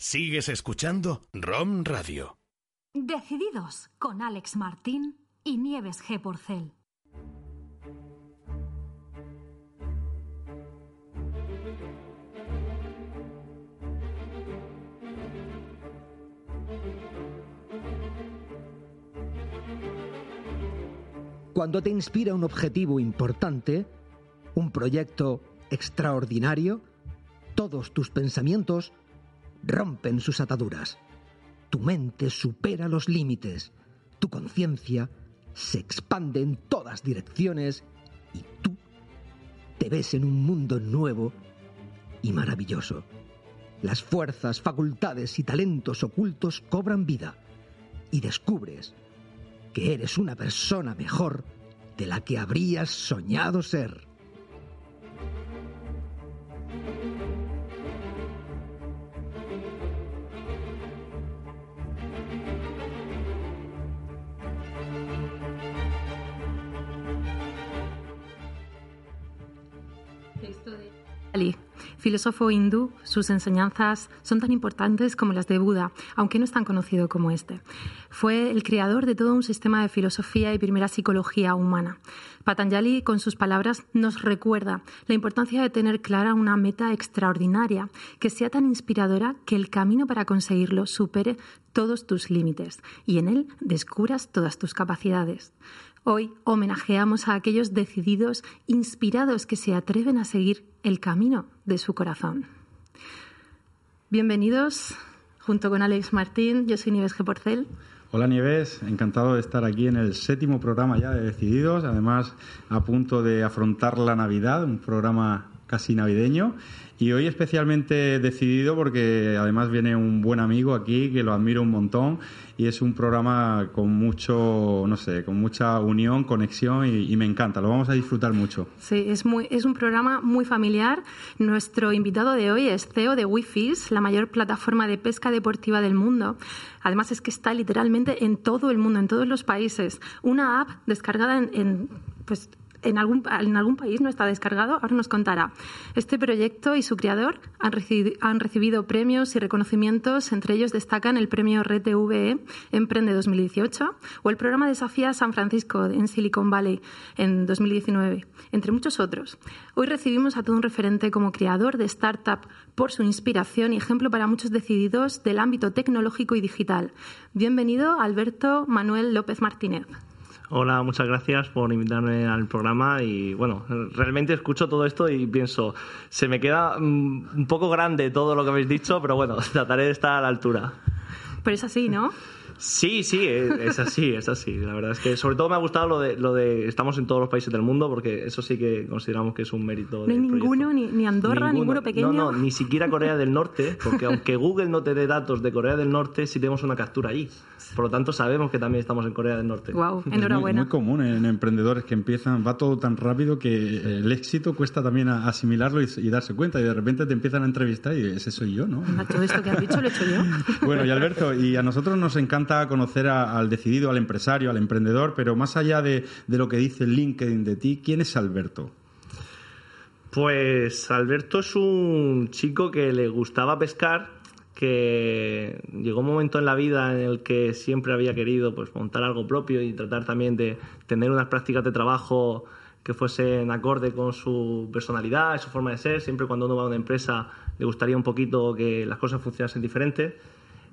Sigues escuchando ROM Radio. Decididos con Alex Martín y Nieves G. Porcel. Cuando te inspira un objetivo importante, un proyecto extraordinario, todos tus pensamientos rompen sus ataduras. Tu mente supera los límites, tu conciencia se expande en todas direcciones y tú te ves en un mundo nuevo y maravilloso. Las fuerzas, facultades y talentos ocultos cobran vida y descubres que eres una persona mejor de la que habrías soñado ser. Filósofo hindú, sus enseñanzas son tan importantes como las de Buda, aunque no es tan conocido como este. Fue el creador de todo un sistema de filosofía y primera psicología humana. Patanjali, con sus palabras, nos recuerda la importancia de tener clara una meta extraordinaria, que sea tan inspiradora que el camino para conseguirlo supere todos tus límites y en él descubras todas tus capacidades. Hoy homenajeamos a aquellos decididos, inspirados que se atreven a seguir el camino de su corazón. Bienvenidos, junto con Alex Martín, yo soy Nieves G. Porcel. Hola Nieves, encantado de estar aquí en el séptimo programa ya de Decididos, además a punto de afrontar la Navidad, un programa casi navideño. Y hoy especialmente decidido porque además viene un buen amigo aquí que lo admiro un montón y es un programa con mucho, no sé, con mucha unión, conexión y, me encanta, lo vamos a disfrutar mucho. Sí, es, muy, es un programa muy familiar. Nuestro invitado de hoy es CEO de wi la mayor plataforma de pesca deportiva del mundo. Además es que está literalmente en todo el mundo, en todos los países. Una app descargada en, en pues, en algún, en algún país no está descargado, ahora nos contará. Este proyecto y su creador han recibido, premios y reconocimientos, entre ellos destacan el premio RTVE Emprende 2018 o el programa Desafía San Francisco en Silicon Valley en 2019, entre muchos otros. Hoy recibimos a todo un referente como creador de startup por su inspiración y ejemplo para muchos decididos del ámbito tecnológico y digital. Bienvenido, Alberto Manuel López Martínez. Hola, muchas gracias por invitarme al programa y bueno, realmente escucho todo esto y pienso, se me queda mm, un poco grande todo lo que habéis dicho, pero bueno, trataré de estar a la altura. Pero es así, ¿no? Sí, sí, es, así, es así. La verdad es que sobre todo me ha gustado lo de, lo de estamos en todos los países del mundo porque eso sí que consideramos que es un mérito. No hay ninguno, ni, Andorra, ninguno pequeño. No, no, ni siquiera Corea del Norte, porque aunque Google no te dé datos de Corea del Norte, sí tenemos una captura ahí. Por lo tanto, sabemos que también estamos en Corea del Norte. Wow, enhorabuena. Es muy, común en emprendedores que empiezan, va todo tan rápido que el éxito cuesta también asimilarlo y, darse cuenta. Y de repente te empiezan a entrevistar y ese soy yo, ¿no? Todo esto que has dicho lo he hecho yo. bueno, y Alberto, y a nosotros nos encanta conocer al decidido, al empresario, al emprendedor, pero más allá de, lo que dice LinkedIn de ti, ¿quién es Alberto? Pues Alberto es un chico que le gustaba pescar que llegó un momento en la vida en el que siempre había querido pues, montar algo propio y tratar también de tener unas prácticas de trabajo que fuesen acorde con su personalidad y su forma de ser. Siempre cuando uno va a una empresa le gustaría un poquito que las cosas funcionasen diferente.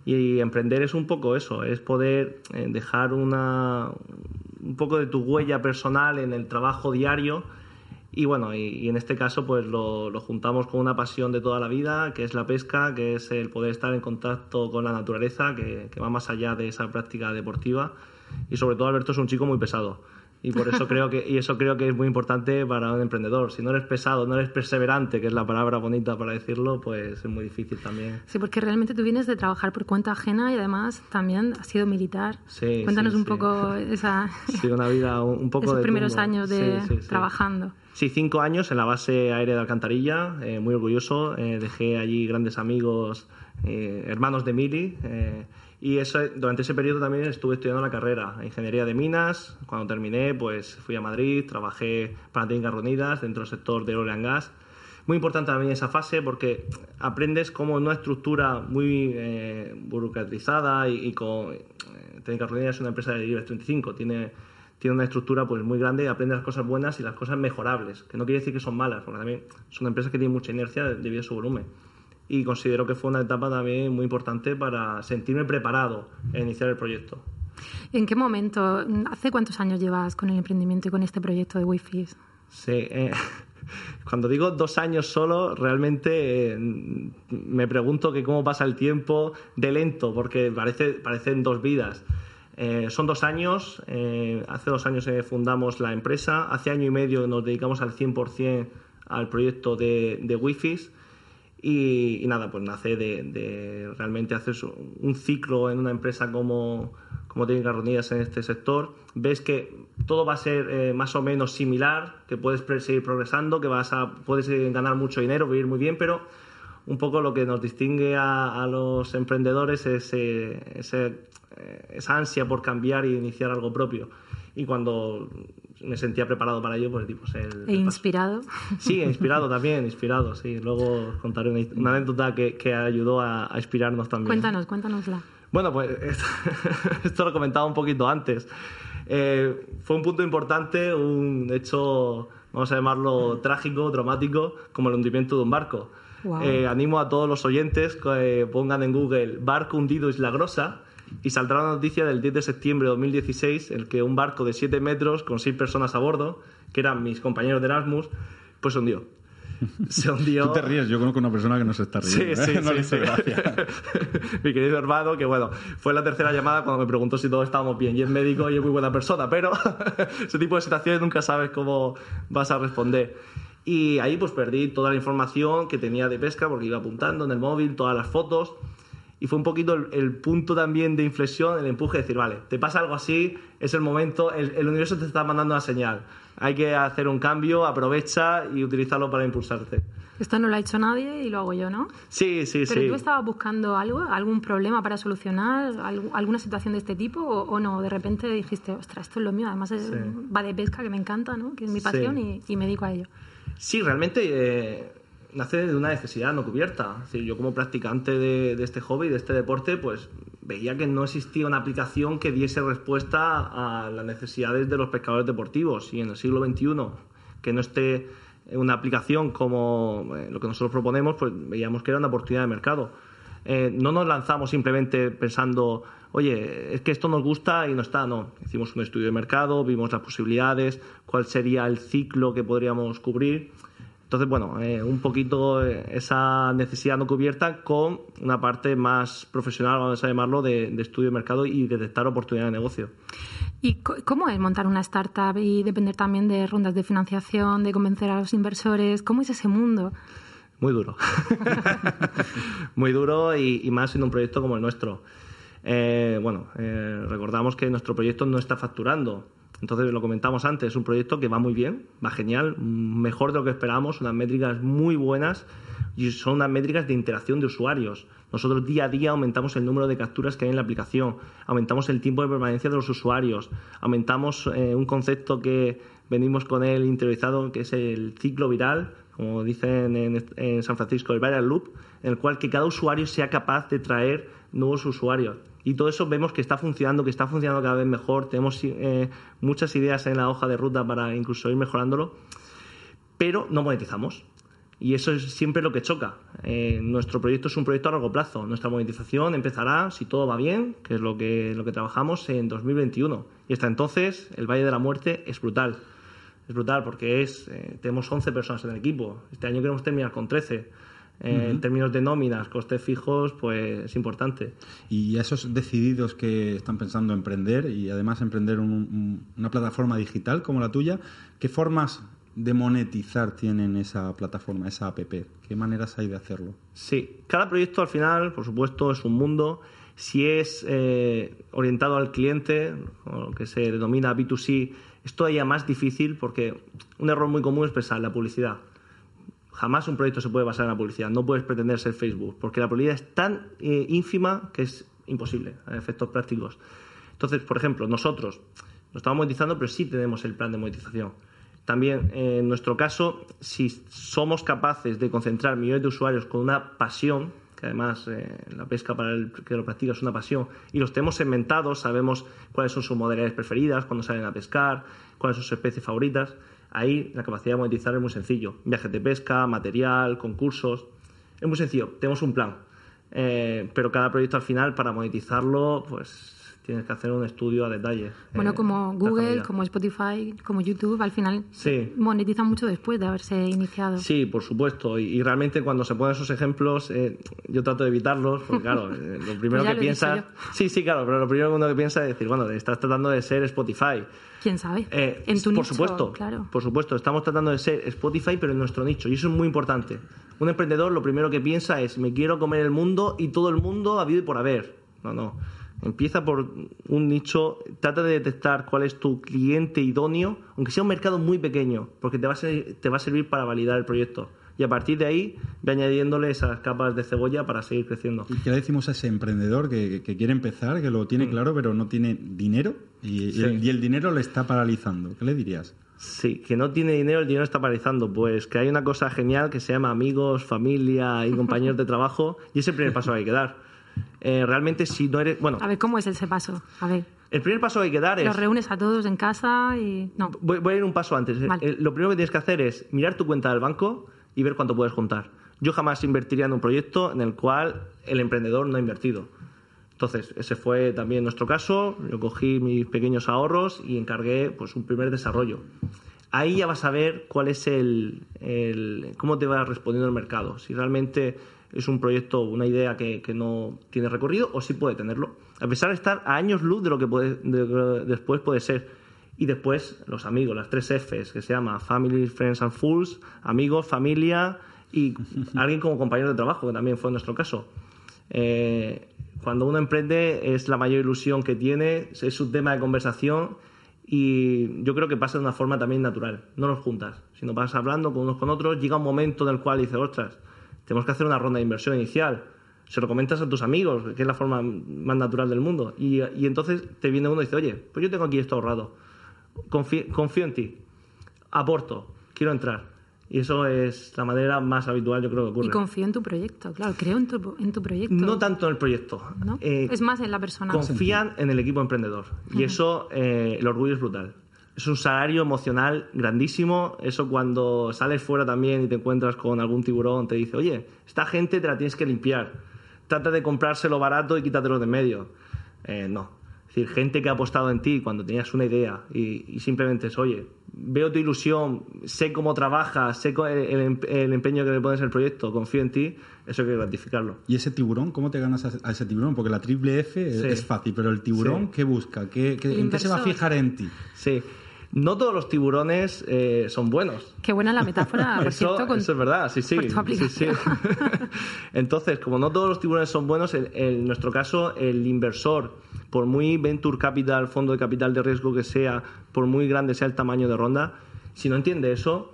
Y emprender es un poco eso, es poder eh, dejar una, un poco de tu huella personal en el trabajo diario y bueno, y, en este caso pues lo, juntamos con una pasión de toda la vida, que es la pesca, que es el poder estar en contacto con la naturaleza, que va más allá de esa práctica deportiva. Y sobre todo Alberto es un chico muy pesado y por eso creo que y eso creo que es muy importante para un emprendedor. Si no eres pesado no eres perseverante que es la palabra bonita para decirlo pues es muy difícil también. Sí porque realmente tú vienes de trabajar por cuenta ajena y además también has sido militar. Sí cuéntanos un poco esa sí una vida un poco esos primeros años de trabajando. Sí, cinco años en la base aérea de Alcantarilla, eh, muy orgulloso. Eh, dejé allí grandes amigos, eh, hermanos de Mili. Y eso, durante ese periodo también estuve estudiando la carrera, Ingeniería de Minas. Cuando terminé, pues fui a Madrid, trabajé para Técnicas Reunidas dentro del sector de oil and gas. Muy importante también esa fase porque aprendes como una estructura muy eh, burocratizada y, con... Eh, Técnica Reunida es una empresa de IBEX 35, tiene, tiene una estructura pues muy grande y aprendes las cosas buenas y las cosas mejorables, que no quiere decir que son malas, porque también es una empresa que tiene mucha inercia debido a su volumen. Y considero que fue una etapa también muy importante para sentirme preparado a iniciar el proyecto. ¿En qué momento, hace cuántos años llevas con el emprendimiento y con este proyecto de Wi-Fi? Sí, eh, cuando digo dos años solo, realmente eh, me pregunto que cómo pasa el tiempo de lento, porque parece, parecen dos vidas. Eh, son dos años, hace dos años fundamos la empresa, hace año y medio nos dedicamos al 100% al proyecto de, de Wi-Fi. Y, nada, pues nace de, realmente hacer un ciclo en una empresa como, como Técnicas Reunidas en este sector. Ves que todo va a ser eh, más o menos similar, que puedes seguir progresando, que vas a, puedes ganar mucho dinero, vivir muy bien, pero un poco lo que nos distingue a, los emprendedores es eh, esa ansia por cambiar y iniciar algo propio. Y cuando me sentía preparado para ello, pues tipo el, ¿E inspirado? Sí, inspirado también, inspirado, sí. Luego contaré una, anécdota que, que, ayudó a, inspirarnos también. Cuéntanos, cuéntanosla. Bueno, pues esto, lo comentaba un poquito antes. Eh, fue un punto importante, un hecho, vamos a llamarlo trágico, dramático, como el hundimiento de un barco. Eh, animo a todos los oyentes que pongan en Google barco hundido Isla Grosa y saldrá la noticia del 10 de septiembre de 2016 en el que un barco de 7 metros con 6 personas a bordo, que eran mis compañeros de Erasmus, pues se hundió. Se hundió. Tú te ríes, yo conozco una persona que no se está riendo. Sí, ¿eh? sí, sí, Mi querido hermano, que bueno, fue la tercera llamada cuando me preguntó si todos estábamos bien. Y es médico y es muy buena persona, pero ese tipo de situaciones nunca sabes cómo vas a responder. Y ahí pues perdí toda la información que tenía de pesca porque iba apuntando en el móvil, todas las fotos y fue un poquito el, punto también de inflexión, el empuje de decir, vale, te pasa algo así, es el momento, el, universo te está mandando una señal. Hay que hacer un cambio, aprovecha y utilizarlo para impulsarte. Esto no lo ha hecho nadie y lo hago yo, ¿no? Sí, sí, sí. ¿Pero tú estabas buscando algo, algún problema para solucionar, alguna situación de este tipo o, no? De repente dijiste, ostras, esto es lo mío, además va de pesca que me encanta, ¿no? Que es mi pasión y, y, me dedico a ello. Sí, realmente... Eh nace de una necesidad no cubierta. Es yo como practicante de, este hobby, de este deporte, pues veía que no existía una aplicación que diese respuesta a las necesidades de los pescadores deportivos. Y en el siglo XXI, que no esté una aplicación como eh, lo que nosotros proponemos, pues veíamos que era una oportunidad de mercado. Eh, no nos lanzamos simplemente pensando, oye, es que esto nos gusta y no está, no. Hicimos un estudio de mercado, vimos las posibilidades, cuál sería el ciclo que podríamos cubrir entonces, bueno, eh, un poquito eh, esa necesidad no cubierta con una parte más profesional, vamos a llamarlo, de, estudio de mercado y detectar oportunidades de negocio. ¿Y cómo es montar una startup y depender también de rondas de financiación, de convencer a los inversores? ¿Cómo es ese mundo? Muy duro. Muy duro y, más en un proyecto como el nuestro. Eh, bueno, recordamos que nuestro proyecto no está facturando. Entonces, lo comentamos antes, es un proyecto que va muy bien, va genial, mejor de lo que esperábamos, unas métricas muy buenas y son unas métricas de interacción de usuarios. Nosotros día a día aumentamos el número de capturas que hay en la aplicación, aumentamos el tiempo de permanencia de los usuarios, aumentamos eh, un concepto que venimos con él interiorizado, que es el ciclo viral, como dicen en, en San Francisco, el viral loop, en el cual que cada usuario sea capaz de traer nuevos usuarios y todo eso vemos que está funcionando, que está funcionando cada vez mejor, tenemos eh, muchas ideas en la hoja de ruta para incluso ir mejorándolo, pero no monetizamos. Y eso es siempre lo que choca. Eh, nuestro proyecto es un proyecto a largo plazo. Nuestra monetización empezará, si todo va bien, que es lo que, lo que trabajamos, en 2021. Y hasta entonces, el Valle de la Muerte es brutal. Es brutal porque es, eh, tenemos 11 personas en el equipo. Este año queremos terminar con 13 en términos de nóminas, costes fijos, pues es importante. Y a esos decididos que están pensando emprender y además emprender una plataforma digital como la tuya, ¿qué formas de monetizar tienen esa plataforma, esa app? ¿Qué maneras hay de hacerlo? Sí, cada proyecto al final, por supuesto, es un mundo. Si es eh, orientado al cliente, o lo que se denomina B2C, es todavía más difícil porque un error muy común es pensar la publicidad jamás un proyecto se puede basar en la publicidad. No puedes pretender ser Facebook, porque la publicidad es tan eh, ínfima que es imposible a efectos prácticos. Entonces, por ejemplo, nosotros no estamos monetizando, pero sí tenemos el plan de monetización. También, eh, en nuestro caso, si somos capaces de concentrar millones de usuarios con una pasión, que además eh, la pesca para el que lo practica es una pasión, y los tenemos segmentados, sabemos cuáles son sus modalidades preferidas, cuándo salen a pescar, cuáles son sus especies favoritas, ahí la capacidad de monetizar es muy sencillo. Viajes de pesca, material, concursos. Es muy sencillo, tenemos un plan. Eh, pero cada proyecto al final, para monetizarlo, pues tienes que hacer un estudio a detalle. Bueno, eh, como Google, como Spotify, como YouTube, al final Sí. monetizan mucho después de haberse iniciado. Sí, por supuesto. Y, y realmente cuando se ponen esos ejemplos, eh, yo trato de evitarlos, porque claro, eh, lo primero Pues que lo he dicho piensa... yo. Sí, sí, claro, pero lo primero que uno que piensa es decir, bueno, estás tratando de ser Spotify. ¿Quién sabe? En tu por nicho, supuesto, claro. por supuesto, estamos tratando de ser Spotify, pero en nuestro nicho, y eso es muy importante. Un emprendedor lo primero que piensa es, me quiero comer el mundo y todo el mundo ha habido y por haber. No, no. Empieza por un nicho, trata de detectar cuál es tu cliente idóneo, aunque sea un mercado muy pequeño, porque te va a, ser- te va a servir para validar el proyecto. Y a partir de ahí, ve añadiéndole esas capas de cebolla para seguir creciendo. ¿Y qué le decimos a ese emprendedor que, que quiere empezar, que lo tiene claro, pero no tiene dinero y, Mm. El, y el dinero le está paralizando? ¿Qué le dirías? Sí, que no tiene dinero, el dinero está paralizando. Pues que hay una cosa genial que se llama amigos, familia y compañeros de trabajo, y es el primer paso que hay que dar. Eh, realmente, si no eres. Bueno, A ver, ¿cómo es ese paso? A ver, el primer paso que hay que dar es. los reúnes a todos en casa y... No, Voy, voy a ir un paso antes. Vale. Eh, Lo primero que tienes que hacer es mirar tu cuenta del banco y ver cuánto puedes juntar. Yo jamás invertiría en un proyecto en el cual el emprendedor no ha invertido. Entonces, ese fue también nuestro caso. Yo cogí mis pequeños ahorros y encargué pues, un primer desarrollo. Ahí ya vas a ver cuál es el, el- cómo te va respondiendo el mercado. Si realmente es un proyecto, una idea que, que no tiene recorrido o si puede tenerlo. A pesar de estar a años luz de lo que puede, de después puede ser. Y después los amigos, las tres Fs, que se llama Family, Friends and Fools, amigos, familia y alguien como compañero de trabajo, que también fue nuestro caso. Eh, cuando uno emprende es la mayor ilusión que tiene, es un tema de conversación y yo creo que pasa de una forma también natural. No los juntas, sino vas hablando con unos con otros, llega un momento en el cual dices, ostras, tenemos que hacer una ronda de inversión inicial. Se lo comentas a tus amigos, que es la forma más natural del mundo. Y, y entonces te viene uno y dice, oye, pues yo tengo aquí esto ahorrado. Confío, confío en ti. Aporto. Quiero entrar. Y eso es la manera más habitual, yo creo que ocurre. y confío en tu proyecto, claro, creo en tu, en tu proyecto. No tanto en el proyecto. ¿no? Eh, es más en la persona. confían en el equipo emprendedor. Y eso, eh, el orgullo es brutal. Es un salario emocional grandísimo. Eso cuando sales fuera también y te encuentras con algún tiburón, te dice, oye, esta gente te la tienes que limpiar. Trata de comprárselo barato y quítatelo de medio. Eh, no. Es decir, gente que ha apostado en ti cuando tenías una idea y, y simplemente es, oye, veo tu ilusión, sé cómo trabajas, sé co- el, el em- el empeño que le pones al proyecto, confío en ti, eso hay que gratificarlo. ¿Y ese tiburón? ¿Cómo te ganas a, ese tiburón? Porque la triple F es- Sí. es fácil, pero el tiburón, Sí. ¿qué busca? ¿Qué, qué- ¿En qué se va a fijar en ti? Sí. No todos los tiburones eh, son buenos. Qué buena la metáfora, por eso, cierto, con- eso es verdad, sí, sí. Entonces, como no todos los tiburones son buenos, en, en nuestro caso, el inversor, por muy venture capital, fondo de capital de riesgo que sea, por muy grande sea el tamaño de ronda, si no entiende eso,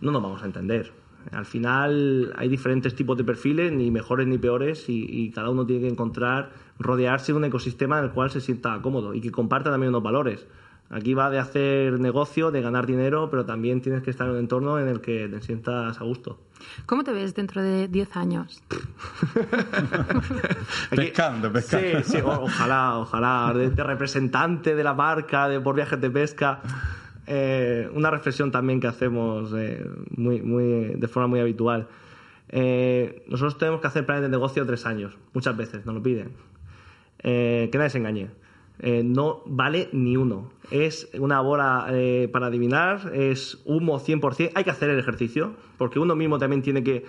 no nos vamos a entender. Al final hay diferentes tipos de perfiles, ni mejores ni peores, y, y cada uno tiene que encontrar, rodearse de un ecosistema en el cual se sienta cómodo y que comparta también unos valores. Aquí va de hacer negocio, de ganar dinero, pero también tienes que estar en un entorno en el que te sientas a gusto. ¿Cómo te ves dentro de 10 años? Aquí- Pescando, pescando. Sí, sí, ojalá, ojalá. De, de representante de la marca, de por viajes de pesca. Eh, una reflexión también que hacemos eh, muy, muy, de forma muy habitual. Eh, nosotros tenemos que hacer planes de negocio tres años, muchas veces, nos lo piden. Eh, que nadie se engañe. Eh, no vale ni uno. Es una bola eh, para adivinar, es humo 100%. Hay que hacer el ejercicio, porque uno mismo también tiene que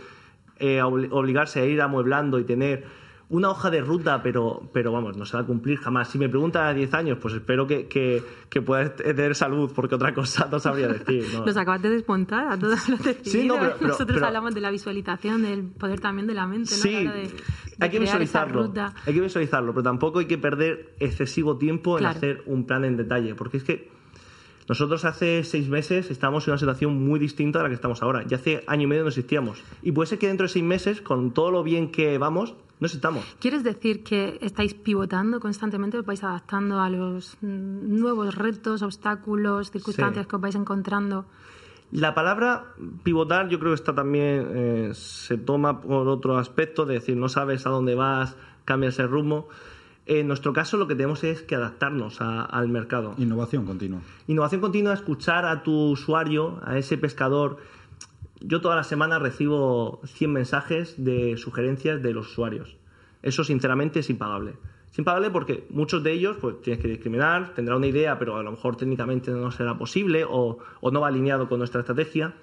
eh, obli- obligarse a ir amueblando y tener una hoja de ruta, pero, pero vamos, no se va a cumplir jamás. Si me preguntas a 10 años, pues espero que, que, que puedas tener salud, porque otra cosa no sabría decir. ¿no? Nos acabas de desmontar a los decididos. Sí, no, pero- pero- Nosotros pero- hablamos de la visualización, del poder también de la mente, ¿no? Sí, la de- de hay que visualizarlo. Hay que visualizarlo, pero tampoco hay que perder excesivo tiempo Claro. en hacer un plan en detalle, porque es que Nosotros hace seis meses estábamos en una situación muy distinta a la que estamos ahora. Ya hace año y medio no existíamos. Y puede ser que dentro de seis meses, con todo lo bien que vamos, no existamos. ¿Quieres decir que estáis pivotando constantemente, os vais adaptando a los mm, nuevos retos, obstáculos, circunstancias Sí. que os vais encontrando? La palabra pivotar yo creo que está también eh, se toma por otro aspecto, de decir, no sabes a dónde vas, cambias el rumbo. En nuestro caso lo que tenemos es que adaptarnos a- al mercado. Innovación continua. Innovación continua, escuchar a tu usuario, a ese pescador. Yo toda la semana recibo 100 mensajes de sugerencias de los usuarios. Eso, sinceramente, es impagable. Es impagable porque muchos de ellos pues, tienes que discriminar, tendrá una idea, pero a lo mejor técnicamente no será posible o, o no va alineado con nuestra estrategia.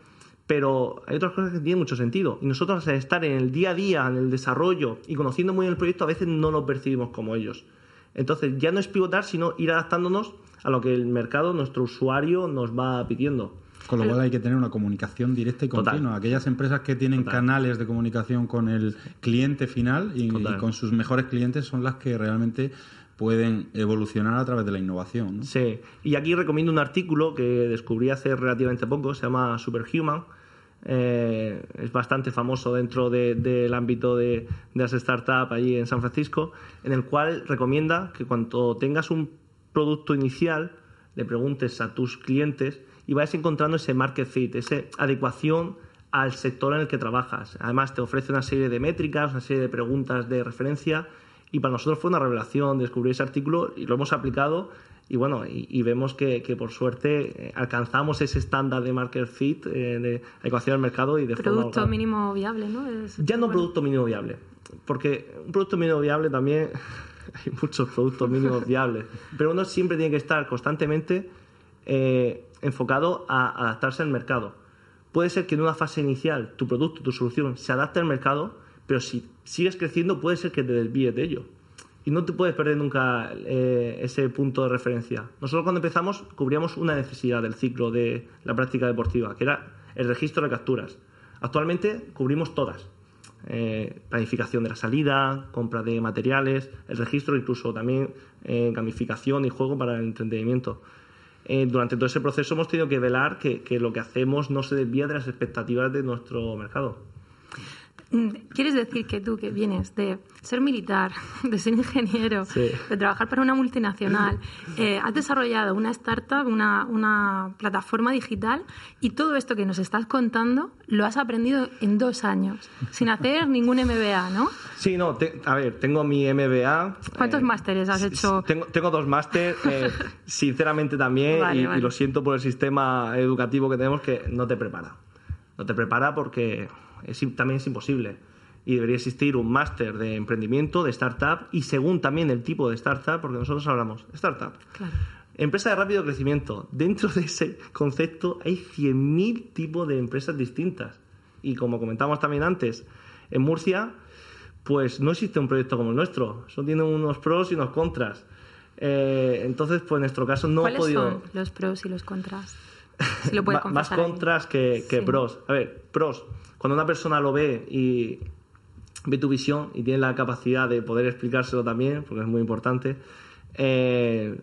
Pero hay otras cosas que tienen mucho sentido. Y nosotros, al estar en el día a día, en el desarrollo y conociendo muy bien el proyecto, a veces no lo percibimos como ellos. Entonces, ya no es pivotar, sino ir adaptándonos a lo que el mercado, nuestro usuario, nos va pidiendo. Con lo cual hay que tener una comunicación directa y Total. continua. Aquellas empresas que tienen Total. canales de comunicación con el cliente final y, con sus mejores clientes son las que realmente pueden evolucionar a través de la innovación. ¿no? Sí, y aquí recomiendo un artículo que descubrí hace relativamente poco, se llama Superhuman. Eh, es bastante famoso dentro de- del ámbito de, de las startups allí en San Francisco, en el cual recomienda que cuando tengas un producto inicial, le preguntes a tus clientes y vayas encontrando ese market fit, esa adecuación al sector en el que trabajas. Además, te ofrece una serie de métricas, una serie de preguntas de referencia y para nosotros fue una revelación descubrir ese artículo y lo hemos aplicado y bueno, y, y vemos que, que por suerte eh, alcanzamos ese estándar de market fit, eh, de adecuación al mercado y de forma Producto mínimo viable, ¿no? Es- Ya no bueno. producto mínimo viable, porque un producto mínimo viable también hay muchos productos mínimos viables, pero uno siempre tiene que estar constantemente eh, enfocado a adaptarse al mercado. Puede ser que en una fase inicial tu producto, tu solución se adapte al mercado, pero si sigues creciendo puede ser que te desvíes de ello. Y no te puedes perder nunca eh, ese punto de referencia. Nosotros cuando empezamos cubríamos una necesidad del ciclo de la práctica deportiva, que era el registro de capturas. Actualmente cubrimos todas. Eh, planificación de la salida, compra de materiales, el registro, incluso también eh, gamificación y juego para el entretenimiento. Durante todo ese proceso hemos tenido que velar que, que lo que hacemos no se desvía de las expectativas de nuestro mercado. Mm, ¿Quieres decir que tú, que vienes de ser militar, de ser ingeniero, Sí. de trabajar para una multinacional, eh, has desarrollado una startup, una, una plataforma digital y todo esto que nos estás contando lo has aprendido en dos años, sin hacer ningún MBA, ¿no? Sí, no, te- a ver, tengo mi MBA. ¿Cuántos eh, másteres has hecho? Tengo, tengo dos másteres, eh, sinceramente también, Vale, y, y vale. lo siento por el sistema educativo que tenemos que no te prepara. No te prepara porque es, también es imposible. Y debería existir un máster de emprendimiento, de startup, y según también el tipo de startup, porque nosotros hablamos startup. Claro. Empresa de rápido crecimiento. Dentro de ese concepto hay 100.000 tipos de empresas distintas. Y como comentamos también antes, en Murcia, pues no existe un proyecto como el nuestro. Eso tiene unos pros y unos contras. Eh, entonces, pues en nuestro caso no he ¿Cuáles podido... son los pros y los contras? Si lo puedes Ma- más contras que, que Sí. pros. A ver, pros. Cuando una persona lo ve y ve tu visión y tiene la capacidad de poder explicárselo también, porque es muy importante, eh,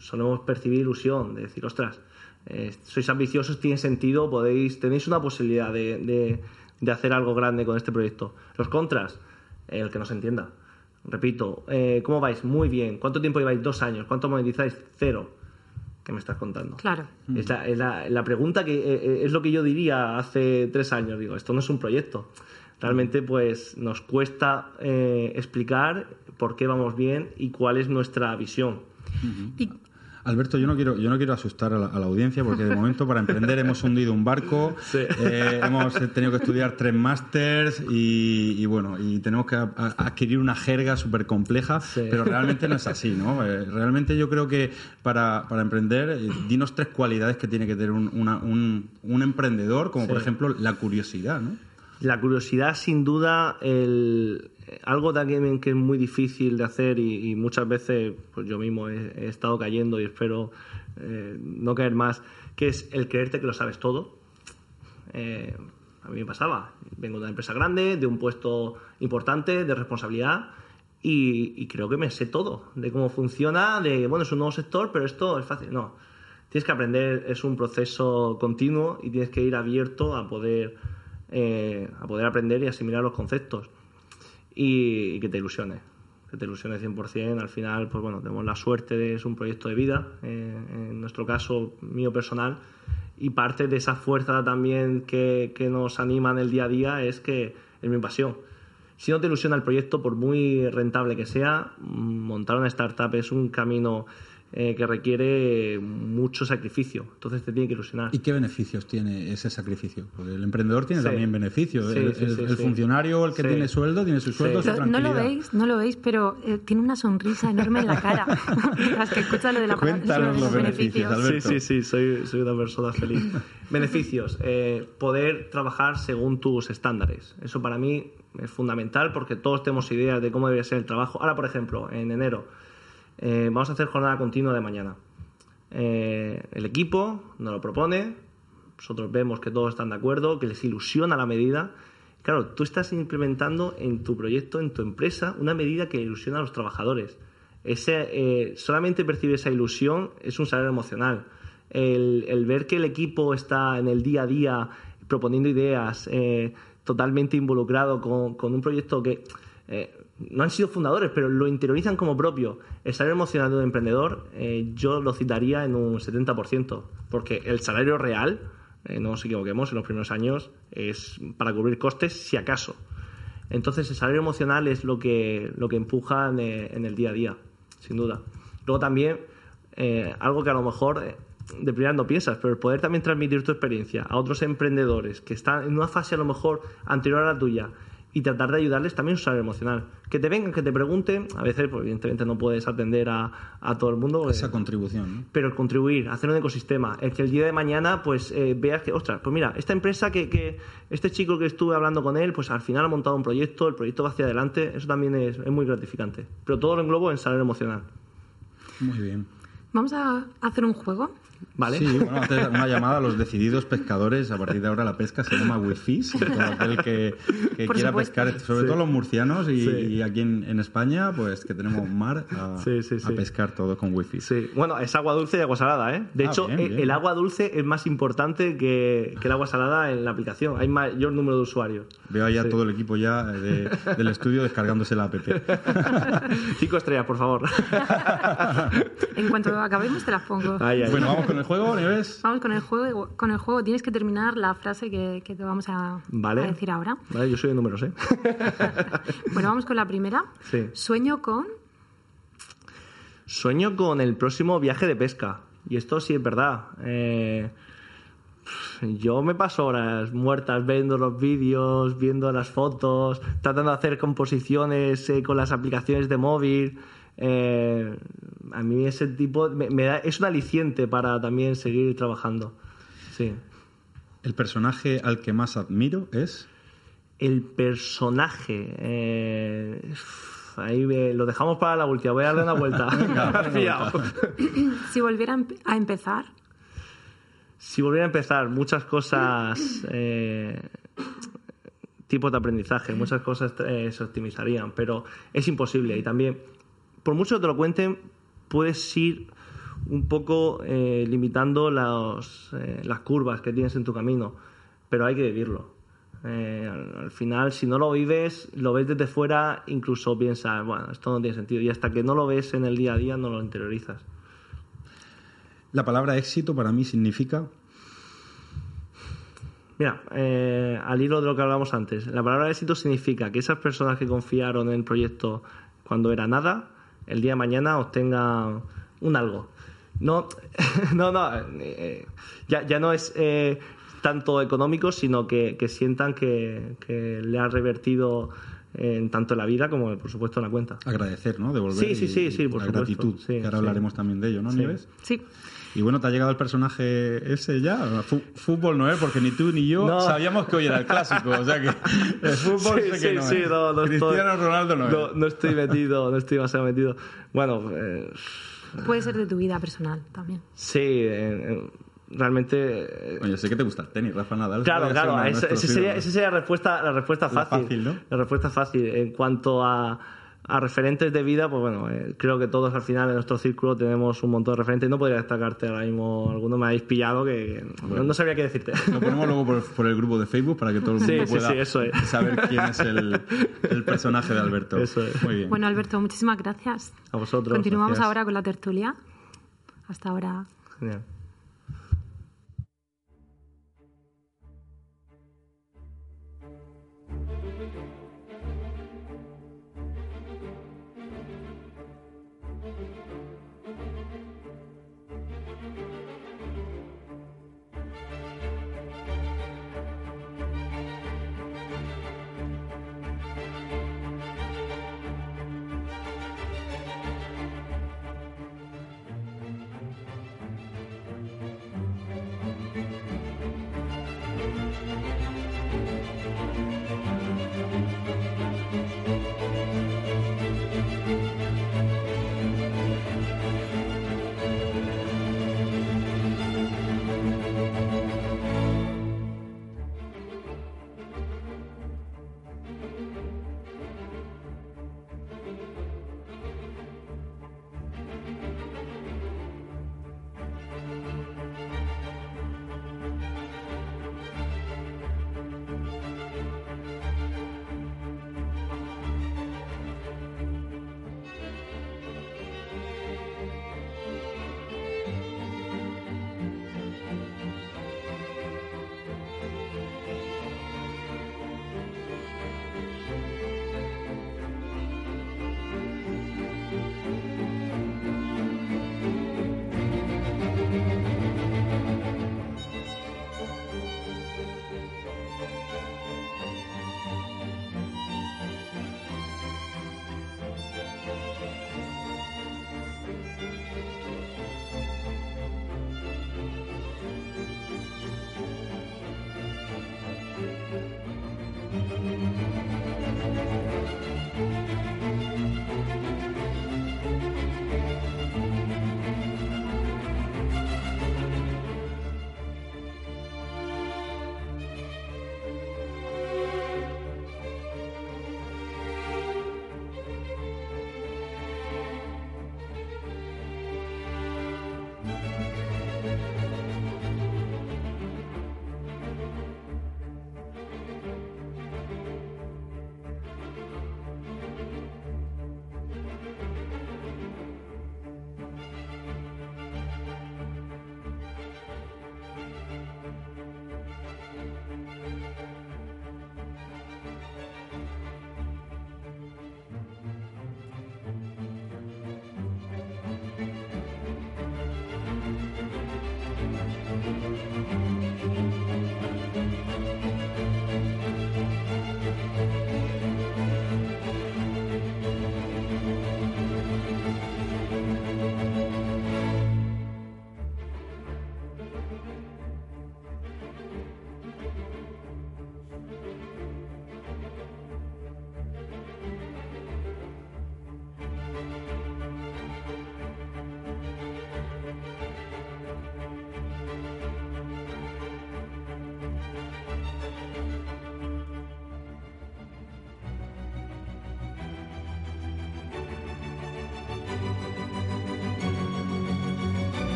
solemos percibir ilusión, de decir, ostras, eh, sois ambiciosos, tiene sentido, podéis, tenéis una posibilidad de, de- de hacer algo grande con este proyecto. Los contras, eh, el que no se entienda. Repito, eh, ¿cómo vais? Muy bien. ¿Cuánto tiempo lleváis? Dos años. ¿Cuánto monetizáis? Cero. ¿Qué me estás contando? Claro. Es, la, es la- la pregunta que eh, eh, es lo que yo diría hace tres años. Digo, esto no es un proyecto. Realmente, pues nos cuesta eh, explicar por qué vamos bien y cuál es nuestra visión. Y Alberto, yo no quiero, yo no quiero asustar a la, a la audiencia porque de momento para emprender hemos hundido un barco, Sí. eh, hemos tenido que estudiar tres másters y, y bueno, y tenemos que a- a- adquirir una jerga súper compleja, Sí. pero realmente no es así, ¿no? Eh, realmente yo creo que para, para emprender, eh, dinos tres cualidades que tiene que tener un, una- un- un emprendedor, como por ejemplo la curiosidad, ¿no? La curiosidad, sin duda, el, algo también que es muy difícil de hacer y, muchas veces pues yo mismo he, estado cayendo y espero eh, no caer más, que es el creerte que lo sabes todo. Eh, a mí me pasaba. Vengo de una empresa grande, de un puesto importante, de responsabilidad. Y, y creo que me sé todo de cómo funciona, de, bueno, es un nuevo sector, pero esto es fácil. No, tienes que aprender, es un proceso continuo y tienes que ir abierto a poder, eh, a poder aprender y asimilar los conceptos y, y que te ilusione que te ilusione 100%. Al final, pues bueno, tenemos la suerte de es un proyecto de vida, eh, en nuestro caso mío personal, y parte de esa fuerza también que, que nos anima en el día a día es que es mi pasión. Si no te ilusiona el proyecto, por muy rentable que sea, montar una startup es un camino eh, que requiere mucho sacrificio. Entonces te tiene que ilusionar. ¿Y qué beneficios tiene ese sacrificio? Porque el emprendedor tiene Sí. también beneficios. Sí, el sí, el- sí, el sí. funcionario, el que Sí. tiene sueldo, tiene su sueldo, Sí. su No, no lo veis, no lo veis, pero eh, tiene una sonrisa enorme en la cara. Mientras que escucha lo de la Cuéntanos los beneficios, Alberto. Sí, sí, sí, soy, soy una persona feliz. Beneficios. eh, poder trabajar según tus estándares. Eso para mí es fundamental porque todos tenemos ideas de cómo debería ser el trabajo. Ahora, por ejemplo, en enero eh, vamos a hacer jornada continua de mañana. Eh, el equipo nos lo propone, nosotros vemos que todos están de acuerdo, que les ilusiona la medida. Claro, tú estás implementando en tu proyecto, en tu empresa, una medida que ilusiona a los trabajadores. Ese, eh, solamente percibir esa ilusión es un salario emocional. El, el ver que el equipo está en el día a día proponiendo ideas, eh, totalmente involucrado con, con un proyecto que eh, no han sido fundadores, pero lo interiorizan como propio. El salario emocional de un emprendedor eh, yo lo citaría en un 70%, porque el salario real, eh, no nos equivoquemos, en los primeros años es para cubrir costes, si acaso. Entonces el salario emocional es lo que, lo que empuja en, eh, el día a día, sin duda. Luego también, algo que a lo mejor de primera no piensas, pero el poder también transmitir tu experiencia a otros emprendedores que están en una fase a lo mejor anterior a la tuya y tratar de ayudarles también es un salario emocional. Que te vengan, que te pregunten, a veces pues, evidentemente no puedes atender a, a todo el mundo. Esa contribución. ¿no? pero el contribuir, hacer un ecosistema, el que el día de mañana pues eh, veas que, ostras, pues mira, esta empresa que, que este chico que estuve hablando con él, pues al final ha montado un proyecto, el proyecto va hacia adelante, eso también es, es muy gratificante. Pero todo lo englobo en salario emocional, Muy bien. Vamos a hacer un juego. ¿Vale? Sí, bueno, hacer una llamada a los decididos pescadores. A partir de ahora la pesca se llama wifi. Todo aquel que, que quiera supuesto. pescar, sobre Sí. todo los murcianos y, Sí. y aquí en, en España, pues que tenemos mar a, Sí, sí, a pescar todo con wifi. Sí, bueno, es agua dulce y agua salada, ¿eh? De Ah, hecho, bien, el- bien. el agua dulce es más importante que, que el agua salada en la aplicación. Hay mayor número de usuarios. Veo ahí a Sí. todo el equipo ya de- del estudio descargándose la app. Cinco estrellas, por favor. En cuanto acabemos te las pongo. Ay, ay. Bueno, vamos con el juego, Nieves. Vamos con el juego. Con el juego tienes que terminar la frase que, que te vamos a, Vale. a decir ahora. Vale, yo soy de números, ¿eh? Bueno, vamos con la primera. Sí. Sueño con. Sueño con el próximo viaje de pesca. Y esto sí es verdad. Eh, yo me paso horas muertas viendo los vídeos, viendo las fotos, tratando de hacer composiciones eh, con las aplicaciones de móvil. Eh, a mí ese tipo me, me da, es un aliciente para también seguir trabajando. Sí. El personaje al que más admiro es. El personaje. eh, ahí me- lo dejamos para la última. Voy a darle una vuelta. Si volviera a empe- a empezar, Si volviera a empezar, muchas cosas, eh, tipos de aprendizaje, muchas cosas eh, se optimizarían, pero es imposible. Y también, por mucho que te lo cuenten, puedes ir un poco eh, limitando los, eh, las curvas que tienes en tu camino, pero hay que vivirlo. Eh, al, al final, si no lo vives, lo ves desde fuera, incluso piensas, bueno, esto no tiene sentido. Y hasta que no lo ves en el día a día, no lo interiorizas. La palabra éxito para mí significa. Mira, al hilo de lo que hablábamos antes, la palabra éxito significa que esas personas que confiaron en el proyecto cuando era nada, el día de mañana obtengan un algo. No, no, no, eh, ya, ya no es eh, tanto económico, sino que, que sientan que, que le ha revertido en tanto en la vida como, por supuesto, en la cuenta. Agradecer, ¿no? Devolver Sí, sí, y- sí, sí, por la supuesto. gratitud, Sí, que ahora sí. hablaremos también de ello, ¿no, Sí. Nieves? sí. Y bueno, ¿te ha llegado el personaje ese ya? Fu- Fútbol no es, porque ni tú ni yo No. sabíamos que hoy era el clásico. O sea que el fútbol Sí, sé sí, que no sí, es. no, no estoy- Cristiano Ronaldo no, No, es. no estoy metido, no estoy demasiado metido. Bueno, eh, Puede ser de tu vida personal también. Sí, eh, realmente. eh, Oye, sé que te gusta el tenis, Rafa Nadal. Claro, claro, ese sería, esa sería la respuesta, la respuesta La fácil. fácil, ¿no? La respuesta fácil. En cuanto a, a referentes de vida, pues bueno, eh, creo que todos al final en nuestro círculo tenemos un montón de referentes. No podría destacarte ahora mismo alguno, me habéis pillado que, no, sabría qué decirte. Lo ponemos luego por, el grupo de Facebook para que todo el mundo pueda saber quién es el, personaje de Alberto. Eso es. Muy bien. Bueno, Alberto, muchísimas gracias. A vosotros. Continuamos ahora con la tertulia. Hasta ahora. Genial.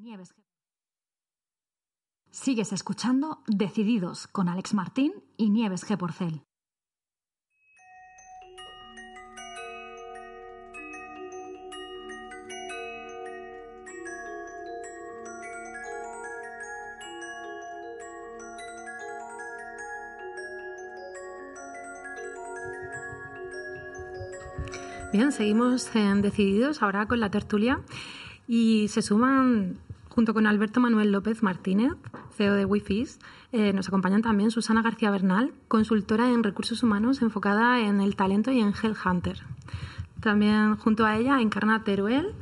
Nieves Sigues escuchando Decididos con Alex Martín y Nieves G. Porcel. Bien, seguimos en Decididos ahora con la tertulia y se suman junto con Alberto Manuel López Martínez, CEO de Wifis, eh, nos acompañan también Susana García Bernal, consultora en recursos humanos enfocada en el talento y en Hunter. También junto a ella Encarna Teruel.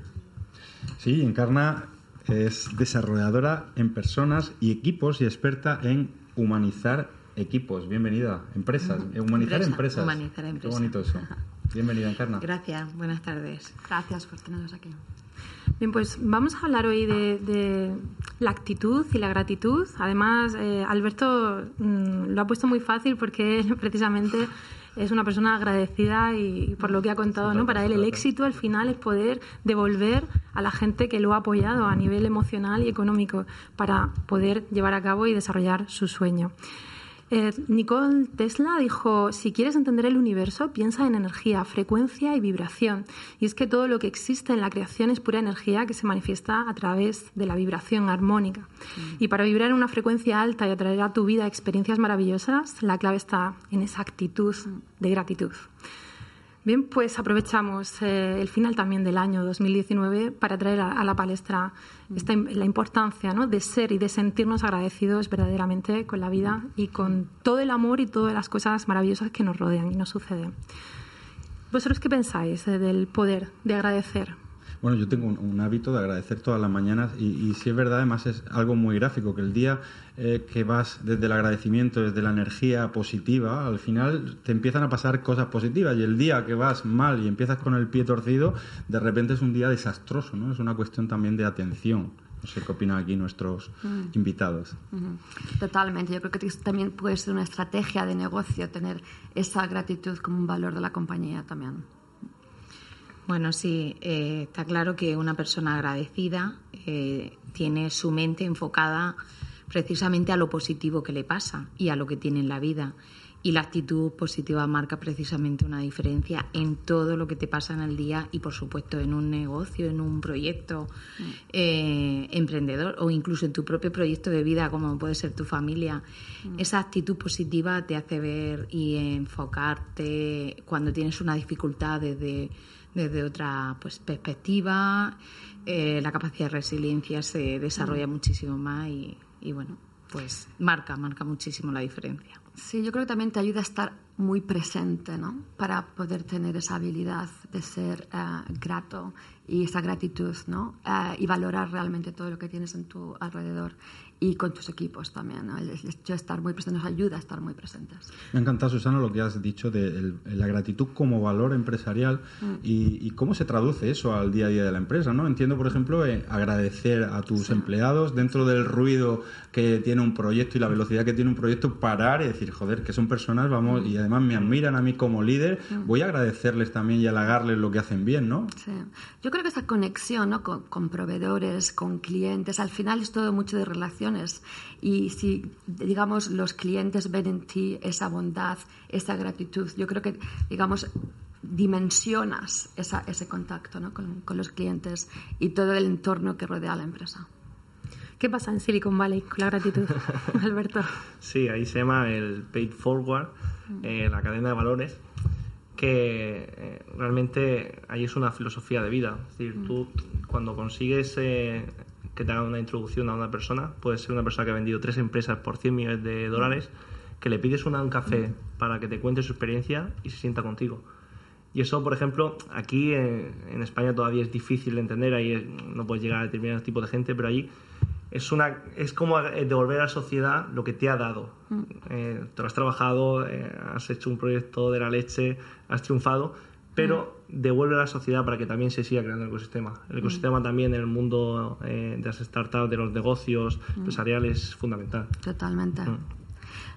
Sí, Encarna es desarrolladora en personas y equipos y experta en humanizar equipos. Bienvenida. Empresas. Humanizar Empresa, empresas. humanizar Qué empresas. bonito eso. Bienvenida, Encarna. Gracias, buenas tardes. Gracias por tenernos aquí. Bien, pues vamos a hablar hoy de, de la actitud y la gratitud. Además, eh, Alberto mm, lo ha puesto muy fácil porque él precisamente es una persona agradecida y, por lo que ha contado, ¿no? Para él el éxito al final es poder devolver a la gente que lo ha apoyado a nivel emocional y económico para poder llevar a cabo y desarrollar su sueño. Eh, Nicole Tesla dijo, si quieres entender el universo, piensa en energía, frecuencia y vibración. Y es que todo lo que existe en la creación es pura energía que se manifiesta a través de la vibración armónica. Y para vibrar en una frecuencia alta y atraer a tu vida experiencias maravillosas, la clave está en esa actitud de gratitud. Bien, pues aprovechamos eh, el final también del año 2019 para traer a, a la palestra esta, im- la importancia ¿no? de ser y de sentirnos agradecidos verdaderamente con la vida y con todo el amor y todas las cosas maravillosas que nos rodean y nos suceden. ¿Vosotros qué pensáis eh, del poder de agradecer? Bueno, yo tengo un, un hábito de agradecer todas las mañanas y, y si es verdad, además es algo muy gráfico, que el día eh, que vas desde el agradecimiento, desde la energía positiva, al final te empiezan a pasar cosas positivas y el día que vas mal y empiezas con el pie torcido, de repente es un día desastroso, ¿no? Es una cuestión también de atención. No sé qué opinan aquí nuestros invitados. Ujú. Totalmente. Yo creo que también puede ser una estrategia de negocio tener esa gratitud como un valor de la compañía también. Bueno, sí, eh, está claro que una persona agradecida eh, tiene su mente enfocada precisamente a lo positivo que le pasa y a lo que tiene en la vida. Y la actitud positiva marca precisamente una diferencia en todo lo que te pasa en el día y, por supuesto, en un negocio, en un proyecto eh, emprendedor o incluso en tu propio proyecto de vida, como puede ser tu familia. Esa actitud positiva te hace ver y enfocarte cuando tienes una dificultad desde, desde otra pues, perspectiva. Eh, la capacidad de resiliencia se desarrolla muchísimo más y, y, bueno, pues marca, marca muchísimo la diferencia. Sí, yo creo que también te ayuda a estar muy presente, ¿no? Para poder tener esa habilidad de ser eh, grato y esa gratitud, ¿no? Eh, y valorar realmente todo lo que tienes en tu alrededor y con tus equipos también, ¿no? El hecho de estar muy presente nos ayuda a estar muy presentes. Me ha encantado, Susana, lo que has dicho de la gratitud como valor empresarial y, y cómo se traduce eso al día a día de la empresa, ¿no? Entiendo, por ejemplo, eh, agradecer a tus empleados dentro del ruido que tiene un proyecto y la velocidad que tiene un proyecto, parar y decir, joder, que son personas, vamos, y además me admiran a mí como líder, voy a agradecerles también y halagarles lo que hacen bien, ¿no? Sí. Yo creo que esa conexión ¿no? con, con proveedores, con clientes, al final es todo mucho de relaciones. Y si, digamos, los clientes ven en ti esa bondad, esa gratitud, yo creo que, digamos, dimensionas esa, ese contacto ¿no? con, con los clientes y todo el entorno que rodea a la empresa. ¿Qué pasa en Silicon Valley con la gratitud, Alberto? Sí, ahí se llama el paid forward, eh, la cadena de valores, que eh, realmente ahí es una filosofía de vida. Es decir, tú cuando consigues eh, que te hagan una introducción a una persona, puede ser una persona que ha vendido tres empresas por 100 millones de dólares, que le pides una- un café para que te cuente su experiencia y se sienta contigo. Y eso, por ejemplo, aquí eh, en España todavía es difícil de entender, ahí eh, no puedes llegar a determinados tipos de gente, pero allí es, una, es como eh, devolver a la sociedad lo que te ha dado. Eh, te lo has trabajado, eh, has hecho un proyecto de la leche, has triunfado, pero devuelve a la sociedad para que también se siga creando el ecosistema. El ecosistema también en el mundo eh, de las startups, de los negocios empresariales es fundamental. Totalmente. Mm.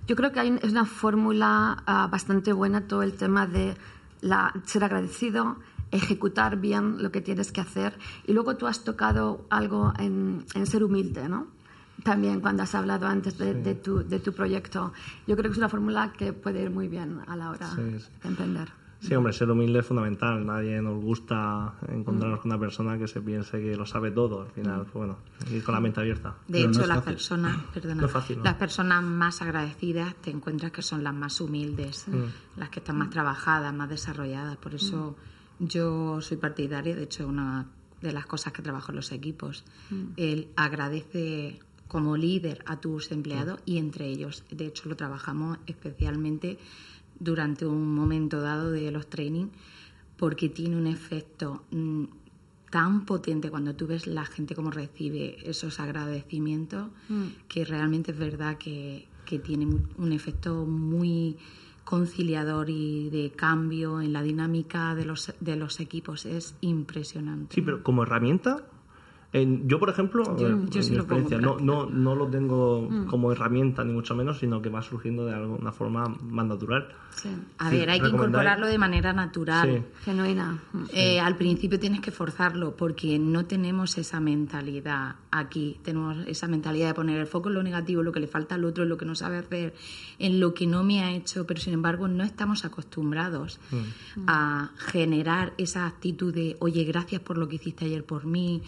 Yo creo que hay, es una fórmula ah, bastante buena todo el tema de la, ser agradecido, ejecutar bien lo que tienes que hacer y luego tú has tocado algo en, en ser humilde, ¿no? También cuando has hablado antes de, de tu, de tu proyecto. Yo creo que es una fórmula que puede ir muy bien a la hora Sí, sí. de emprender. Sí, hombre, ser humilde es fundamental. Nadie nos gusta encontrarnos con una persona que se piense que lo sabe todo. Al final, pues bueno, ir con la mente abierta. De Pero hecho, las personas, perdona, No es fácil, ¿no? las personas más agradecidas te encuentras que son las más humildes, las que están más trabajadas, más desarrolladas. Por eso yo soy partidaria, de hecho, una de las cosas que trabajo en los equipos, el agradece como líder a tus empleados y entre ellos. De hecho, lo trabajamos especialmente durante un momento dado de los training porque tiene un efecto mm, tan potente cuando tú ves la gente cómo recibe esos agradecimientos que realmente es verdad que, que tiene un efecto muy conciliador y de cambio en la dinámica de los, de los equipos. Es impresionante. Sí, pero como herramienta yo, por ejemplo, no, no, no, lo tengo mm. como herramienta, ni mucho menos, sino que va surgiendo de alguna forma más natural. A ver, hay que incorporarlo de manera natural. Genuina. Eh, al principio tienes que forzarlo porque no tenemos esa mentalidad aquí. Tenemos esa mentalidad de poner el foco en lo negativo, lo que le falta al otro, en lo que no sabe hacer, en lo que no me ha hecho, pero sin embargo no estamos acostumbrados mm. a generar esa actitud de, oye, gracias por lo que hiciste ayer por mí,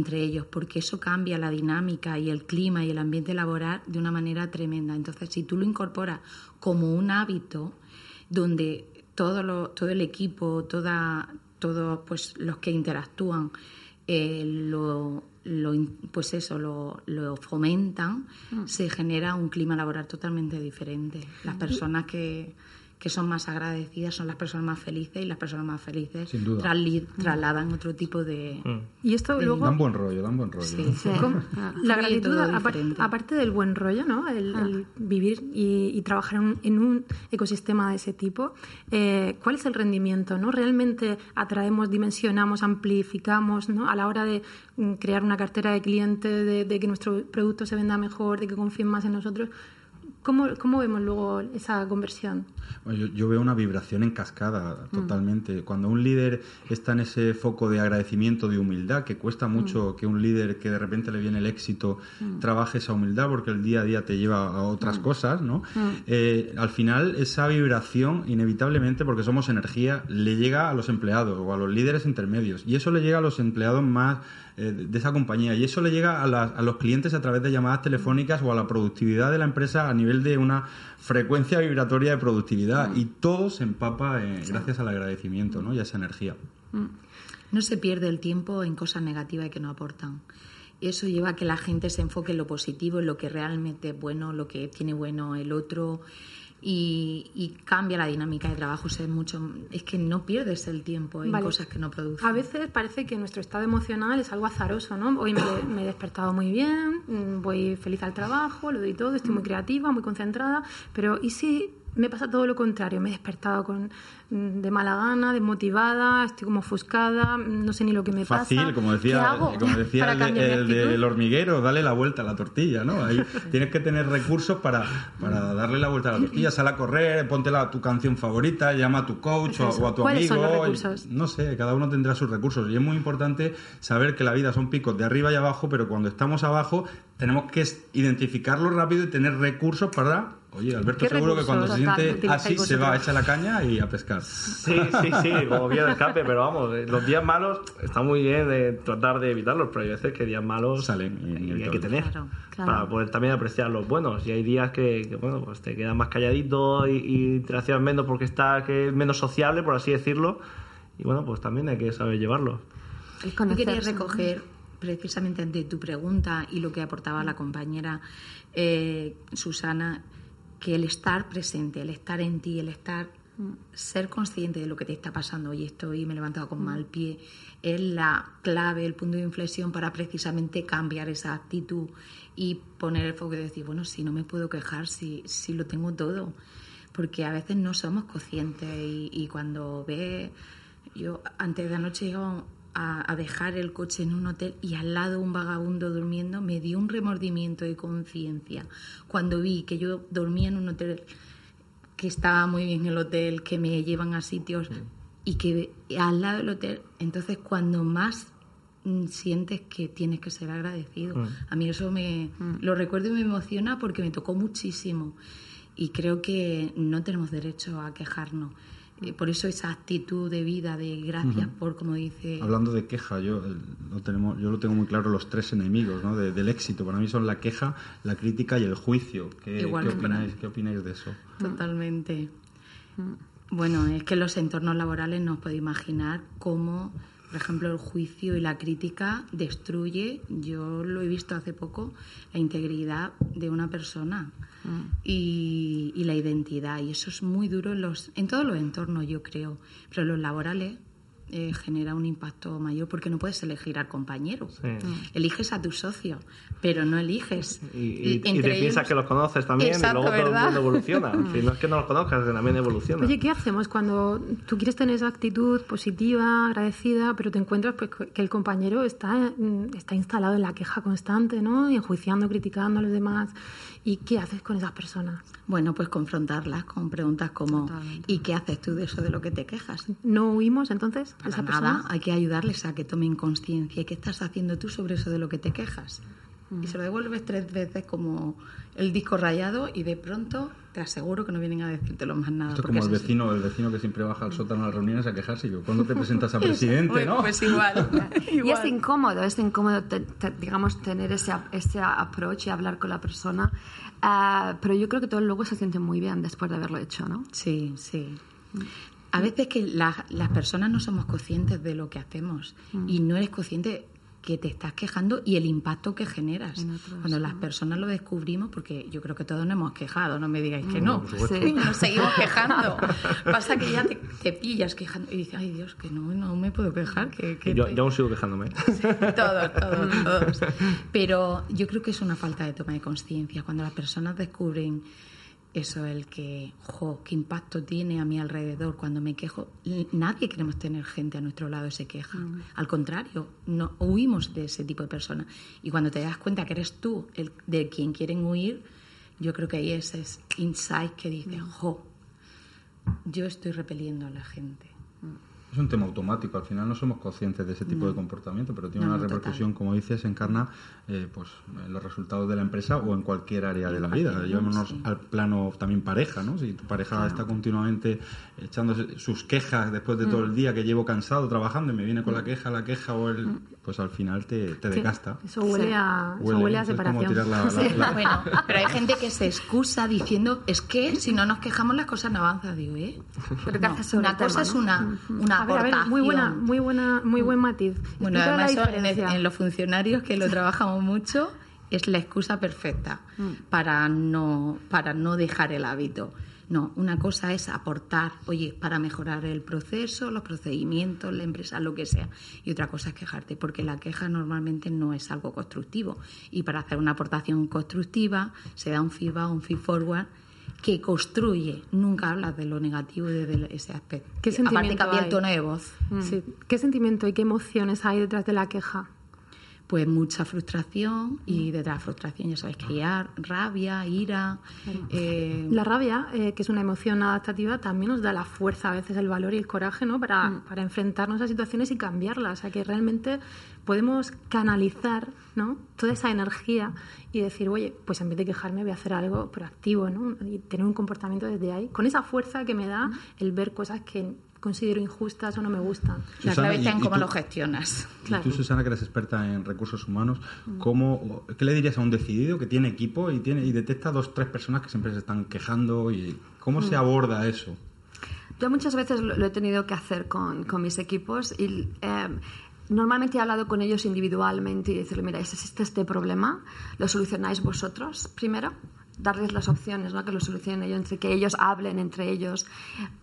entre ellos, porque eso cambia la dinámica y el clima y el ambiente laboral de una manera tremenda. Entonces, si tú lo incorporas como un hábito donde todo, lo, todo el equipo, toda, todos pues, los que interactúan, eh, lo, lo, pues eso, lo, lo fomentan, mm. se genera un clima laboral totalmente diferente. Las personas que que son más agradecidas son las personas más felices y las personas más felices trasladan otro tipo de... Mm. Y esto luego... Dan buen rollo, dan buen rollo. La gratitud, aparte del buen rollo, ¿no? El, ah. vivir y, trabajar en un, ecosistema de ese tipo, eh, ¿cuál es el rendimiento? ¿no? ¿Realmente atraemos, dimensionamos, amplificamos ¿no? a la hora de mm, crear una cartera de clientes, de, de que nuestro producto se venda mejor, de que confíen más en nosotros? ¿Cómo, ¿Cómo, vemos luego esa conversión? yo, veo una vibración en cascada mm. totalmente. Cuando un líder está en ese foco de agradecimiento, de humildad, que cuesta mm. mucho que un líder que de repente le viene el éxito mm. trabaje esa humildad porque el día a día te lleva a otras cosas, ¿no? Eh, al final esa vibración, inevitablemente, porque somos energía, le llega a los empleados o a los líderes intermedios. Y eso le llega a los empleados más eh, de esa compañía. Y eso le llega a, los clientes a través de llamadas telefónicas o a la productividad de la empresa a nivel de una frecuencia vibratoria de productividad. Mm. Y todo se empapa eh, gracias al agradecimiento ¿no? y a esa energía. Mm. No se pierde el tiempo en cosas negativas que no aportan. Eso lleva a que la gente se enfoque en lo positivo, en lo que realmente es bueno, lo que tiene bueno el otro y, cambia la dinámica de trabajo. es, mucho, es que no pierdes el tiempo en cosas que no produces. A veces parece que nuestro estado emocional es algo azaroso, ¿no? Hoy me, me, he despertado muy bien, mm, voy feliz al trabajo, lo doy todo, estoy muy creativa, muy concentrada, pero ¿y si me pasa todo lo contrario. Me he despertado con, mm, de mala gana, desmotivada, estoy como ofuscada, mm, no sé ni lo que me pasa. Fácil, como decía, Como decía el, del hormiguero, dale la vuelta a la tortilla, ¿no? Ahí tienes que tener recursos para, para darle la vuelta a la tortilla. Sal a correr, ponte la, tu canción favorita, llama a tu coach o, a tu amigo. No sé, cada uno tendrá sus recursos. Y es muy importante saber que la vida son picos de arriba y abajo, pero cuando estamos abajo tenemos que identificarlo rápido y tener recursos para Oye, Alberto seguro que cuando se siente así se va a echar la caña y a pescar. Sí, sí, sí, como vía de escape, pero vamos, eh, los días malos está muy bien de tratar de evitarlos, pero hay veces que días malos salen y, hay que tener para poder también apreciar los buenos. Y hay días que, bueno, pues te quedas más calladito y, y interaccionas menos porque está que es menos sociable, por así decirlo. Y bueno, pues también hay que saber llevarlo. Yo quería recoger precisamente ante tu pregunta y lo que aportaba la compañera eh, Susana que el estar presente, el estar en ti, el estar ser consciente de lo que te está pasando, hoy estoy, me he levantado con mal pie, es la clave, el punto de inflexión para precisamente cambiar esa actitud y poner el foco y decir, bueno, si no me puedo quejar, si, si lo tengo todo, porque a veces no somos conscientes y, cuando ve, yo antes de anoche llegaba a, dejar el coche en un hotel y al lado un vagabundo durmiendo, me dio un remordimiento de conciencia cuando vi que yo dormía en un hotel que estaba muy bien el hotel, que me llevan a sitios y que al lado del hotel, entonces cuando más mm, sientes que tienes que ser agradecido. Mm. A mí eso me mm. lo recuerdo y me emociona porque me tocó muchísimo y creo que no tenemos derecho a quejarnos por eso esa actitud de vida, de gracias por, como dice... Hablando de queja, yo lo, tenemos, yo lo tengo muy claro, los tres enemigos ¿no? del éxito. Para mí son la queja, la crítica y el juicio. ¿Qué, opináis, ¿qué opináis de eso? Totalmente. Bueno, es que los entornos laborales no os podéis imaginar cómo por ejemplo, el juicio y la crítica destruye, yo lo he visto hace poco, la integridad de una persona mm. y, la identidad. Y eso es muy duro en, los, en todos los entornos, yo creo. Pero en los laborales eh, genera un impacto mayor porque no puedes elegir al compañero. Eliges a tu socio, pero no eliges. Y, y, y te piensas que los conoces también Exacto, y luego todo el mundo evoluciona. si no es que no los conozcas, que también evoluciona. Oye, ¿qué hacemos cuando tú quieres tener esa actitud positiva, agradecida, pero te encuentras pues, que el compañero está, mm, está instalado en la queja constante, ¿no? Y enjuiciando, criticando a los demás. ¿Y qué haces con esas personas? Bueno, pues confrontarlas con preguntas como ¿y qué haces tú de eso de lo que te quejas? ¿No huimos entonces de Para esa nada, persona? hay que ayudarles a que tomen conciencia. ¿Qué estás haciendo tú sobre eso de lo que te quejas? Y se lo devuelves tres veces como el disco rayado y de pronto te aseguro que no vienen a decírtelo más nada. Esto es como el vecino, el vecino que siempre baja al sótano a las reuniones a quejarse. y Yo, ¿cuándo te presentas a presidente, Pues- no? Pues igual. Y es igual. incómodo, es incómodo, te- te- digamos, tener ese, ese approach y hablar con la persona. Ah, pero yo creo que todo luego se siente muy bien después de haberlo hecho, ¿no? Sí, sí. A veces que la- las personas no somos conscientes de lo que hacemos y no eres consciente que te estás quejando y el impacto que generas. Cuando las personas lo descubrimos, porque yo creo que todos nos hemos quejado, no me digáis que no. supuesto. Sí, nos seguimos quejando. Pasa que ya te, te pillas quejando y dices, ay Dios, que no, no me puedo quejar. Que, que yo, te- yo aún sigo quejándome. todos, todos, todos. Pero yo creo que es una falta de toma de conciencia. Cuando las personas descubren eso, el que, jo, qué impacto tiene a mi alrededor cuando me quejo. Nadie queremos tener gente a nuestro lado que se queja. Al contrario, no huimos de ese tipo de personas. Y cuando te das cuenta que eres tú el de quien quieren huir, yo creo que ahí es ese insight que dice, jo, yo estoy repeliendo a la gente. Es un tema automático, al final no somos conscientes de ese tipo de comportamiento, pero tiene No, una no, repercusión, como dices, encarna eh, pues, en los resultados de la empresa o en cualquier área de la vida. Llevémonos sí. al plano también pareja, ¿no? Si tu pareja está continuamente echándose sus quejas después de Mm. todo el día que llevo cansado trabajando y me viene con la queja, la queja o el... Pues al final te, te Sí, desgasta. Eso huele, Sí. a, eso Huele, huele a eso es como separación. tirar la- la- la- Bueno, pero hay gente que se excusa diciendo, es que si no nos quejamos las cosas no avanzan. Digo, ¿eh? Pero ¿qué No, haces sobre una tema, cosa es no? una, A ver, a ver, muy buena, muy buena, muy buen matiz. Bueno, Explica la además en los funcionarios que lo trabajamos mucho es la excusa perfecta Mm. para no para no dejar el hábito. No, una cosa es aportar, oye, para mejorar el proceso, los procedimientos, la empresa, lo que sea. Y otra cosa es quejarte, porque la queja normalmente no es algo constructivo. Y para hacer una aportación constructiva se da un feedback, un feed forward que construye. Nunca hablas de lo negativo desde ese aspecto. ¿Qué Aparte sentimiento cambia el hay? tono de voz. Sí. ¿Qué sentimiento y qué emociones hay detrás de la queja? Pues mucha frustración y detrás de la frustración ya sabéis que hay rabia, ira. eh, La rabia, eh, que es una emoción adaptativa, también nos da la fuerza, a veces el valor y el coraje ¿no? para, para enfrentarnos a situaciones y cambiarlas. O sea, que realmente podemos canalizar ¿no? toda esa energía y decir, oye, pues en vez de quejarme voy a hacer algo proactivo ¿no? y tener un comportamiento desde ahí, con esa fuerza que me da el ver cosas que considero injustas o no me gustan. la Susana, clave está en cómo tú- lo gestionas. Y Claro. tú, Susana, que eres experta en recursos humanos, ¿cómo, ¿qué le dirías a un decidido que tiene equipo y, tiene, y detecta dos, tres personas que siempre se están quejando? y ¿Cómo se aborda eso? Yo muchas veces lo, lo he tenido que hacer con, con mis equipos y eh, normalmente he hablado con ellos individualmente y decirle, mira, existe este problema, lo solucionáis vosotros primero, darles las opciones, ¿no? que lo solucionen ellos, entre que ellos hablen entre ellos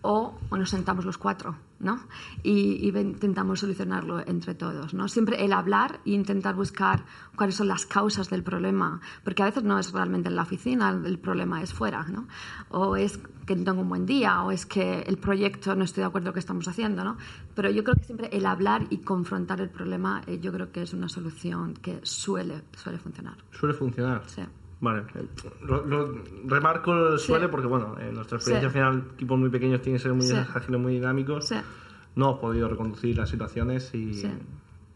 o, o nos sentamos los cuatro ¿no? y, intentamos solucionarlo entre todos. ¿no? Siempre el hablar e intentar buscar cuáles son las causas del problema, porque a veces no es realmente en la oficina, el problema es fuera, ¿no? o es que no tengo un buen día, o es que el proyecto no estoy de acuerdo con lo que estamos haciendo, ¿no? Pero yo creo que siempre el hablar y confrontar el problema, eh, yo creo que es una solución que suele, suele funcionar. Suele funcionar. Sí. Vale, eh, lo, lo- remarco el suele porque, bueno, en nuestra experiencia Sí. al final, equipos muy pequeños tienen que ser muy Sí. ágiles, muy dinámicos. Sí. No hemos podido reconducir las situaciones y Sí.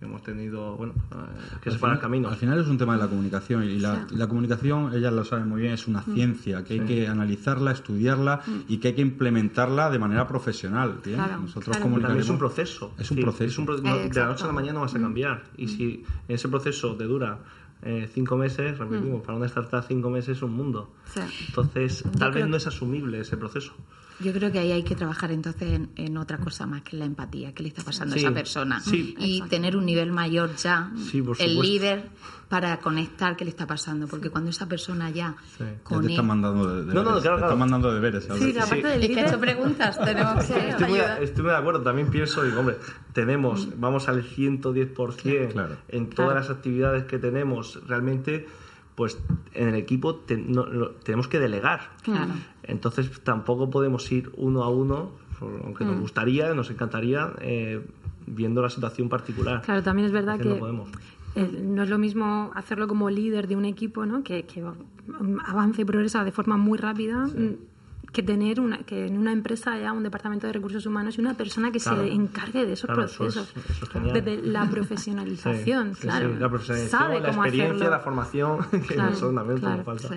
hemos tenido, bueno, eh, que Al separar final- caminos. Al final es un tema de la comunicación y la, Sí. la comunicación, ellas lo saben muy bien, es una ciencia que hay Sí. que analizarla, estudiarla y que hay que implementarla de manera profesional. ¿bien? Claro, Nosotros claro. Comunicaremos- es un proceso. Es un Sí, proceso. es un pro- Eh, de la noche a la mañana vas a cambiar. Y si en ese proceso te dura eh, cinco meses, repetimos, para una startup cinco meses es un mundo. Sí. Entonces, tal vez no es asumible ese proceso. Yo creo que ahí hay que trabajar entonces en, otra cosa más que la empatía, qué le está pasando a esa persona. Y tener un nivel mayor ya, el líder, para conectar qué le está pasando. Porque cuando esa persona ya... Con te está mandando deberes. No, no, claro, Está mandando deberes. Sí, aparte del líder... Es que hecho preguntas, tenemos que estoy, muy, estoy muy de acuerdo. También pienso, digo, hombre, tenemos, vamos al 110% claro. en todas las actividades que tenemos. Realmente pues en el equipo tenemos que delegar. Entonces tampoco podemos ir uno a uno, aunque nos mm. gustaría, nos encantaría, eh, viendo la situación particular. Claro, también es verdad que no, no, es lo mismo hacerlo como líder de un equipo, ¿no? que, que avance y progresa de forma muy rápida que tener una, que en una empresa haya un departamento de recursos humanos y una persona que se encargue de esos procesos. Desde la profesionalización, claro. la profesionalización, la experiencia, la formación, que son también claro, falta.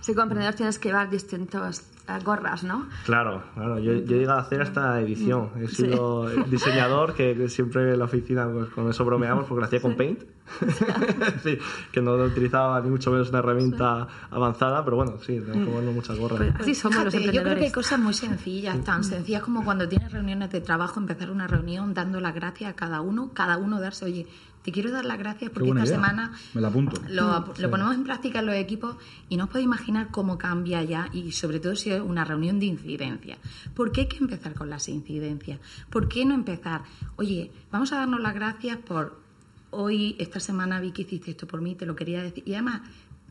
Sí. como emprendedor tienes que llevar distintos gorras, ¿no? Claro, claro. Yo, yo he llegado a hacer hasta edición. He sido diseñador, que siempre en la oficina pues, con eso bromeamos porque lo hacía con Paint. sí, que no utilizaba ni mucho menos una herramienta avanzada, pero bueno, sí, tengo que ponerle muchas gorras. Pues así somos los Yo creo que hay cosas muy sencillas, tan sencillas como cuando tienes reuniones de trabajo, empezar una reunión dando las gracias a cada uno, cada uno darse, oye, te quiero dar las gracias porque esta semana Me la apunto. Lo, lo, ponemos en práctica en los equipos y no os podéis imaginar cómo cambia ya y sobre todo si es una reunión de incidencia. ¿Por qué hay que empezar con las incidencias? ¿Por qué no empezar? Oye, vamos a darnos las gracias por hoy, esta semana vi que hiciste esto por mí, te lo quería decir. Y además,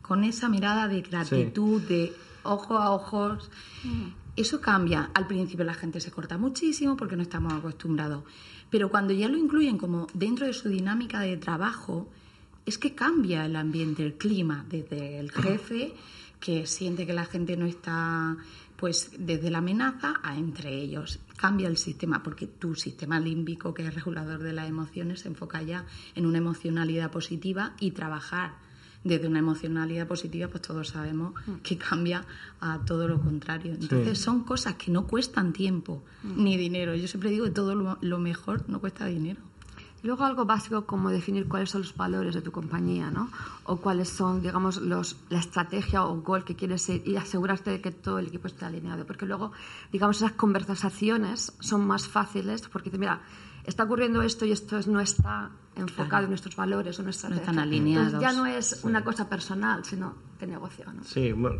con esa mirada de gratitud, de ojo a ojos, mm. eso cambia. Al principio la gente se corta muchísimo porque no estamos acostumbrados. Pero cuando ya lo incluyen como dentro de su dinámica de trabajo, es que cambia el ambiente, el clima, desde el jefe que siente que la gente no está pues desde la amenaza a entre ellos. Cambia el sistema porque tu sistema límbico, que es regulador de las emociones, se enfoca ya en una emocionalidad positiva y trabajar desde una emocionalidad positiva, pues todos sabemos mm. que cambia a todo lo contrario. Entonces son cosas que no cuestan tiempo mm. ni dinero. Yo siempre digo que todo lo mejor no cuesta dinero. Luego algo básico como definir cuáles son los valores de tu compañía, ¿no? O cuáles son, digamos, los, la estrategia o gol que quieres ser y asegurarte de que todo el equipo esté alineado. Porque luego, digamos, esas conversaciones son más fáciles porque dices, mira, está ocurriendo esto y esto no está enfocado en nuestros valores o nuestra no están alineados. Entonces ya no es una cosa personal, sino de negocio. ¿no? Sí, bueno,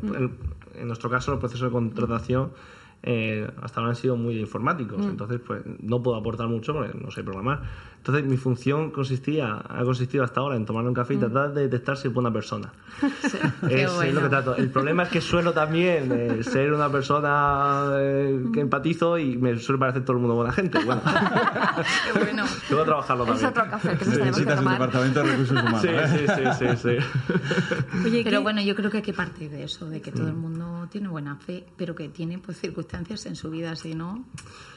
en, nuestro caso, el proceso de contratación eh, hasta ahora han sido muy informáticos, mm. entonces pues no puedo aportar mucho porque no sé programar. Entonces mi función consistía, ha consistido hasta ahora en tomar un café y mm. tratar de detectar si es buena persona. es, lo que trato. El problema es que suelo también eh, ser una persona eh, que empatizo y me suele parecer todo el mundo buena gente. Bueno, bueno. Tengo que trabajarlo también. Es otro café que Necesitas un departamento de recursos humanos. Sí, sí, sí, sí, Oye, pero bueno, yo creo que hay que partir de eso, de que todo el mm. mundo tiene buena fe, pero que tiene pues circunstancias en su vida, si no...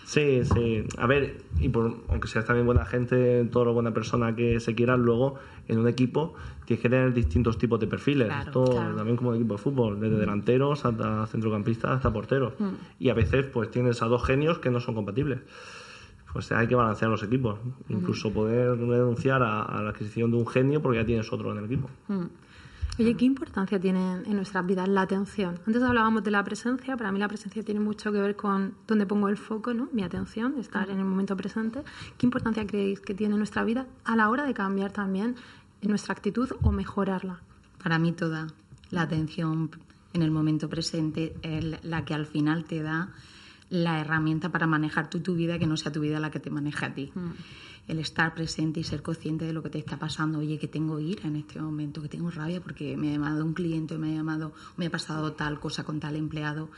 Sí, sí. A ver, y por, aunque seas también buena gente, toda buena persona que se quiera, luego en un equipo tienes que tener distintos tipos de perfiles. también como de equipo de fútbol, desde delanteros hasta centrocampistas hasta porteros. Mm. Y a veces pues tienes a dos genios que no son compatibles. Pues hay que balancear los equipos. Incluso poder renunciar a, la adquisición de un genio porque ya tienes otro en el equipo. Mm. Oye, ¿qué importancia tiene en nuestras vidas la atención? Antes hablábamos de la presencia, para mí la presencia tiene mucho que ver con dónde pongo el foco, ¿no? Mi atención, estar en el momento presente. ¿Qué importancia creéis que tiene en nuestra vida a la hora de cambiar también nuestra actitud o mejorarla? Para mí toda la atención en el momento presente es la que al final te da la herramienta para manejar tú tu vida que no sea tu vida la que te maneja a ti. Mm el estar presente y ser consciente de lo que te está pasando. Oye, que tengo ira en este momento, que tengo rabia porque me ha llamado un cliente, me ha llamado, me ha pasado tal cosa con tal empleado.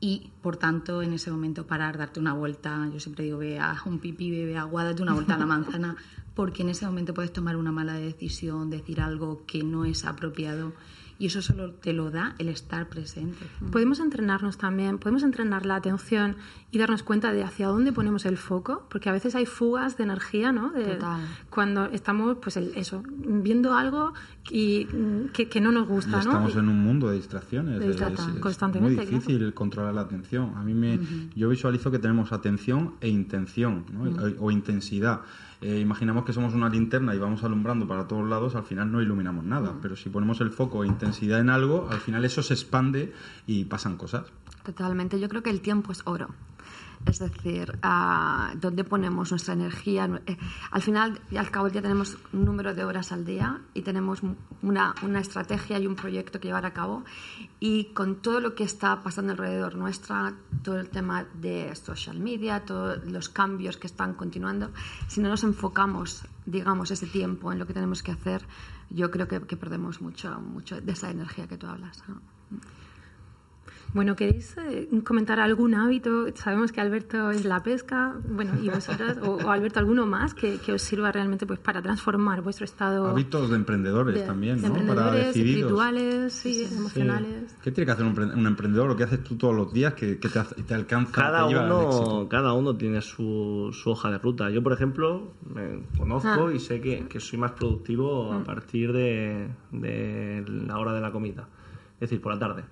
Y, por tanto, en ese momento parar, darte una vuelta. Yo siempre digo, ve a un pipí, bebe agua, date una vuelta a la manzana, porque en ese momento puedes tomar una mala decisión, decir algo que no es apropiado y eso solo te lo da el estar presente. Podemos entrenarnos también, podemos entrenar la atención y darnos cuenta de hacia dónde ponemos el foco, porque a veces hay fugas de energía, ¿no? De, Total. Cuando estamos, pues eso, viendo algo y, que, no nos gusta, Estamos en un mundo de distracciones. es, constantemente. muy difícil controlar la atención. A mí me, yo visualizo que tenemos atención e intención, o intensidad. Eh, imaginamos que somos una linterna y vamos alumbrando para todos lados, al final no iluminamos nada. Pero si ponemos el foco e intensidad intensidad en algo, al final eso se expande y pasan cosas. Totalmente. Yo creo que el tiempo es oro. Es decir, a dónde ponemos nuestra energía. Eh, al final y al cabo del día tenemos un número de horas al día y tenemos una, una, estrategia y un proyecto que llevar a cabo. Y con todo lo que está pasando alrededor nuestra, todo el tema de social media, todos los cambios que están continuando, si no nos enfocamos, digamos, ese tiempo en lo que tenemos que hacer, yo creo que, perdemos mucho, mucho de esa energía que tú hablas. Bueno, ¿queréis eh, comentar algún hábito? Sabemos que Alberto es la pesca, bueno, y vosotras, o, Alberto, alguno más que, que, os sirva realmente pues para transformar vuestro estado. Hábitos de emprendedores de, también, de ¿no? Emprendedores, para decididos. espirituales, sí, sí, emocionales. Sí. ¿Qué tiene que hacer un, un, emprendedor? Lo que haces tú todos los días que, que te, te, alcanza. Cada, te uno, cada uno tiene su, su, hoja de ruta. Yo, por ejemplo, me conozco ah. y sé que, que, soy más productivo a Mm. partir de, de la hora de la comida, es decir, por la tarde.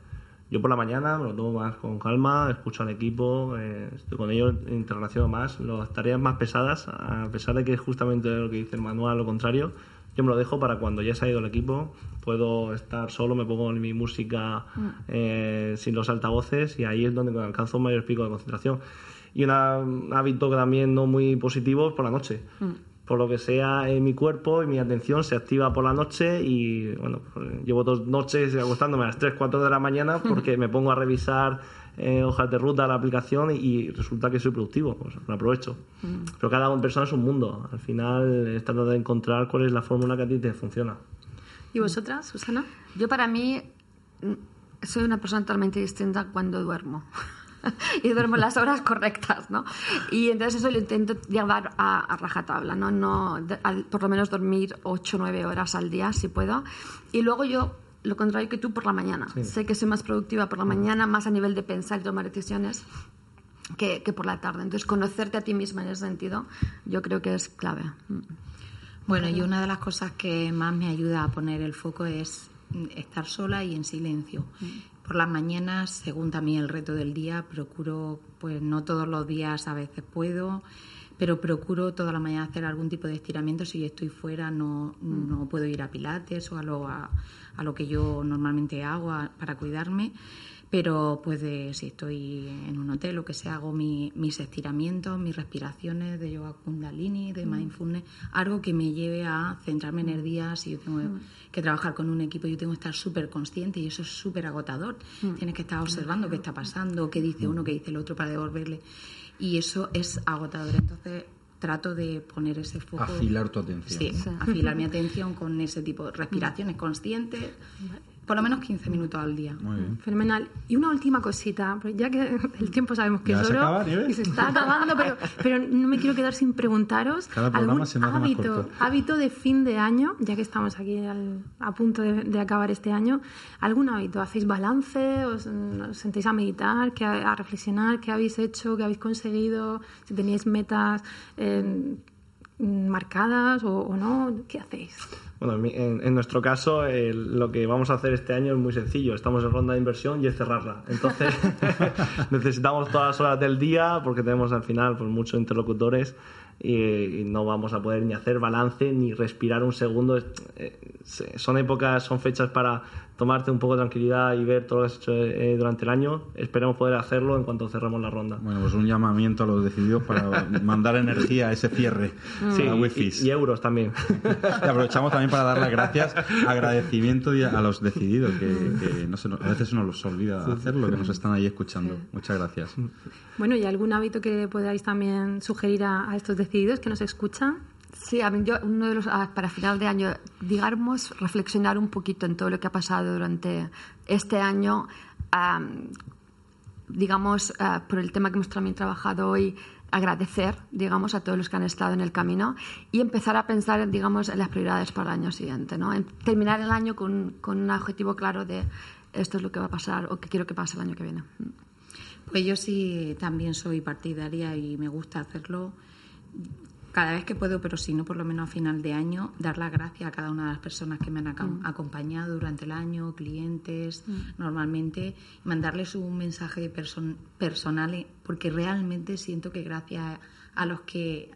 Yo por la mañana me lo tomo más con calma, escucho al equipo, eh, estoy con ellos, interrelaciono más. Las tareas más pesadas, a pesar de que es justamente lo que dice el manual, lo contrario, yo me lo dejo para cuando ya se ha ido el equipo, puedo estar solo, me pongo mi música eh, sin los altavoces y ahí es donde alcanzo un mayor pico de concentración. Y un hábito también no muy positivo es por la noche. Mm. Por lo que sea, eh, mi cuerpo y mi atención se activa por la noche y bueno, pues, llevo dos noches acostándome a las 3, 4 de la mañana porque me pongo a revisar eh, hojas de ruta, la aplicación y resulta que soy productivo, pues lo aprovecho. Mm. Pero cada persona es un mundo. Al final es tratar de encontrar cuál es la fórmula que a ti te funciona. ¿Y vosotras, Susana? Yo para mí soy una persona totalmente distinta cuando duermo. y duermo las horas correctas, ¿no? Y entonces eso lo intento llevar a, a rajatabla, ¿no? no de, al, por lo menos dormir 8 o 9 horas al día, si puedo. Y luego yo, lo contrario que tú, por la mañana. Sí. Sé que soy más productiva por la mañana, más a nivel de pensar y tomar decisiones. Que, que por la tarde. Entonces, conocerte a ti misma en ese sentido, yo creo que es clave. Bueno, y una de las cosas que más me ayuda a poner el foco es estar sola y en silencio. Por las mañanas, según también el reto del día, procuro, pues no todos los días a veces puedo, pero procuro toda la mañana hacer algún tipo de estiramiento. Si estoy fuera, no, no puedo ir a pilates o a lo, a, a lo que yo normalmente hago a, para cuidarme. Pero pues de, si estoy en un hotel o que sea, hago mi, mis estiramientos, mis respiraciones de yoga kundalini, de mindfulness, algo que me lleve a centrarme en el día. Si yo tengo que trabajar con un equipo, yo tengo que estar súper consciente y eso es súper agotador. Tienes que estar observando qué está pasando, qué dice uno, qué dice el otro para devolverle. Y eso es agotador. Entonces trato de poner ese foco. Afilar tu atención. Sí, sí. afilar mi atención con ese tipo de respiraciones conscientes por lo menos 15 minutos al día. Muy bien. Fenomenal. Y una última cosita, ya que el tiempo sabemos que ¿Ya es oro y se está acabando, pero, pero no me quiero quedar sin preguntaros Cada algún hábito, hábito de fin de año, ya que estamos aquí al- a punto de, de acabar este año, algún hábito, ¿hacéis balance? ¿Os, os sentéis a meditar, que a, a reflexionar? ¿Qué habéis hecho? ¿Qué habéis conseguido? Si teníais metas eh, marcadas o, o no, ¿qué hacéis? Bueno, en, en- nuestro caso, eh, lo que vamos a hacer este año es muy sencillo. Estamos en ronda de inversión y es cerrarla. Entonces, necesitamos todas las horas del día porque tenemos al final pues, muchos interlocutores y, y no vamos a poder ni hacer balance ni respirar un segundo. Eh, son épocas, son fechas para tomarte un poco de tranquilidad y ver todo lo que has hecho eh, durante el año. Esperemos poder hacerlo en cuanto cerremos la ronda. Bueno, pues un llamamiento a los decididos para mandar energía a ese cierre Sí, a y, Wi-Fi. y euros también. Y aprovechamos también para dar las gracias, agradecimiento y a a los decididos, que, que no se nos- a veces se nos los olvida hacerlo, que nos están ahí escuchando. Muchas gracias. Bueno, ¿y algún hábito que podáis también sugerir a, a estos decididos que nos escuchan? Sí, a mí yo, uno de los, ah, para final de año, digamos, reflexionar un poquito en todo lo que ha pasado durante este año, am, digamos, ah, por el tema que hemos también trabajado hoy, agradecer, digamos, a todos los que han estado en el camino y empezar a pensar, digamos, en las prioridades para el año siguiente, ¿no? En terminar el año con, con un objetivo claro de esto es lo que va a pasar o que quiero que pase el año que viene. Pues yo sí también soy partidaria y me gusta hacerlo cada vez que puedo, pero si no, por lo menos a final de año, dar las gracias a cada una de las personas que me han aca- acompañado durante el año, clientes, normalmente, y mandarles un mensaje person- personal, eh, porque realmente siento que gracias a los que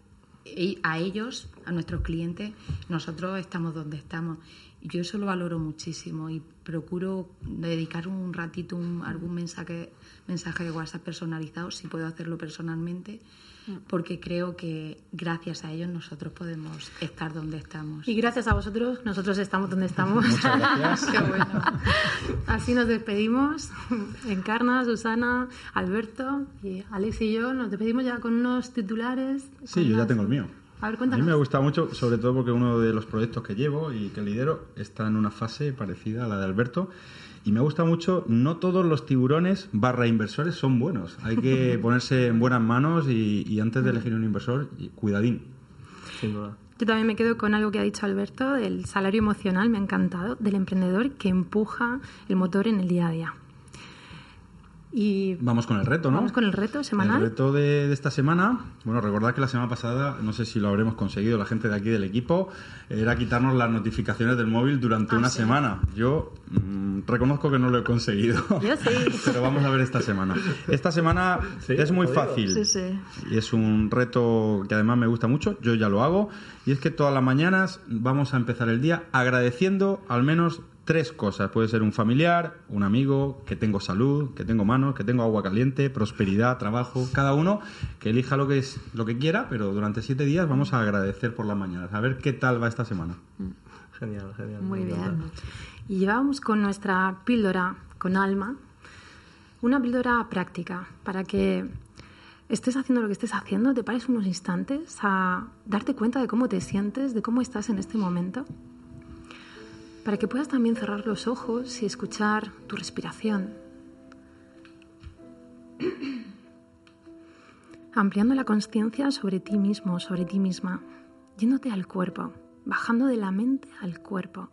e- a ellos, a nuestros clientes, nosotros estamos donde estamos. Yo eso lo valoro muchísimo y procuro dedicar un ratito, un, algún mensaje, mensaje de WhatsApp personalizado, si puedo hacerlo personalmente, porque creo que gracias a ellos nosotros podemos estar donde estamos. Y gracias a vosotros nosotros estamos donde estamos. Muchas gracias. Qué bueno. Así nos despedimos. Encarna, Susana, Alberto y Alex y yo nos despedimos ya con unos titulares. Sí, yo ya tengo el mío. A ver, A mí me gusta mucho, sobre todo porque uno de los proyectos que llevo y que lidero está en una fase parecida a la de Alberto. Y me gusta mucho, no todos los tiburones barra inversores son buenos. Hay que ponerse en buenas manos y, y antes de elegir un inversor, cuidadín. Sin duda. Yo también me quedo con algo que ha dicho Alberto, del salario emocional, me ha encantado, del emprendedor que empuja el motor en el día a día. Y Vamos con el reto, ¿no? vamos con el reto semanal. El reto de, de esta semana, bueno, recordad que la semana pasada, no sé si lo habremos conseguido la gente de aquí del equipo, era quitarnos las notificaciones del móvil durante Ah, una sí. semana. Yo mm, reconozco que no lo he conseguido. Yo sí. Pero vamos a ver esta semana. Esta semana Sí, es muy fácil. Sí, sí. Y es un reto que además me gusta mucho, yo ya lo hago, y es que todas las mañanas vamos a empezar el día agradeciendo al menos tres cosas. Puede ser un familiar, un amigo, que tengo salud, que tengo manos, que tengo agua caliente, prosperidad, trabajo, cada uno que elija lo que es lo que quiera, pero durante siete días vamos a agradecer por las mañanas. A ver qué tal va esta semana. Genial, genial. Muy bien. Y llevamos con nuestra píldora con alma, una píldora práctica para que estés haciendo lo que estés haciendo, te pares unos instantes a darte cuenta de cómo te sientes, de cómo estás en este momento, para que puedas también cerrar los ojos y escuchar tu respiración. Ampliando la conciencia sobre ti mismo, sobre ti misma, yéndote al cuerpo, bajando de la mente al cuerpo.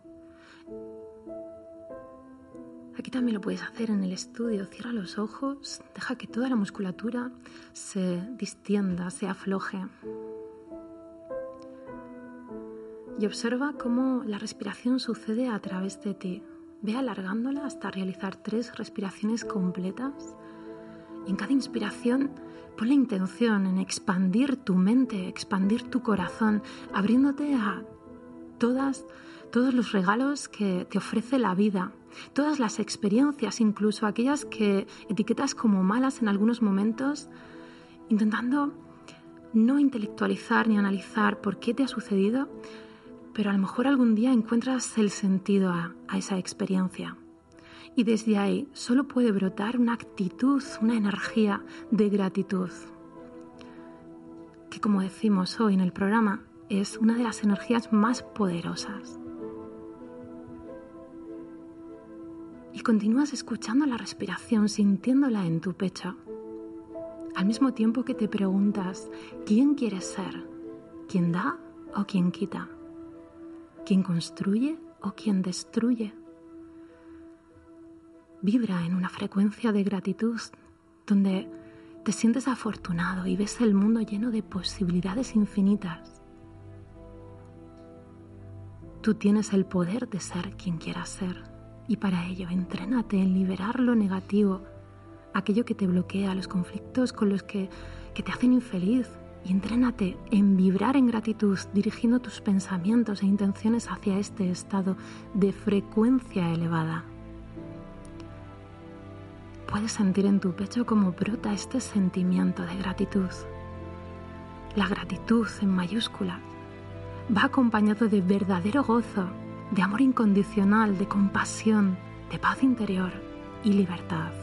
Aquí también lo puedes hacer en el estudio. Cierra los ojos, deja que toda la musculatura se distienda, se afloje. Y observa cómo la respiración sucede a través de ti. Ve alargándola hasta realizar tres respiraciones completas. Y en cada inspiración pon la intención en expandir tu mente, expandir tu corazón, abriéndote a todas, todos los regalos que te ofrece la vida, todas las experiencias, incluso aquellas que etiquetas como malas en algunos momentos, intentando no intelectualizar ni analizar por qué te ha sucedido, pero a lo mejor algún día encuentras el sentido a, esa experiencia. Y desde ahí solo puede brotar una actitud, una energía de gratitud, que como decimos hoy en el programa, es una de las energías más poderosas. Y continúas escuchando la respiración, sintiéndola en tu pecho, al mismo tiempo que te preguntas, ¿quién quieres ser? ¿Quién da o quién quita? ¿Quién construye o quién destruye? Vibra en una frecuencia de gratitud donde te sientes afortunado y ves el mundo lleno de posibilidades infinitas. Tú tienes el poder de ser quien quieras ser y para ello entrénate en liberar lo negativo, aquello que te bloquea, los conflictos con los que, que te hacen infeliz y entrénate en vibrar en gratitud dirigiendo tus pensamientos e intenciones hacia este estado de frecuencia elevada. Puedes sentir en tu pecho cómo brota este sentimiento de gratitud. La gratitud en mayúsculas va acompañado de verdadero gozo, de amor incondicional, de compasión, de paz interior y libertad.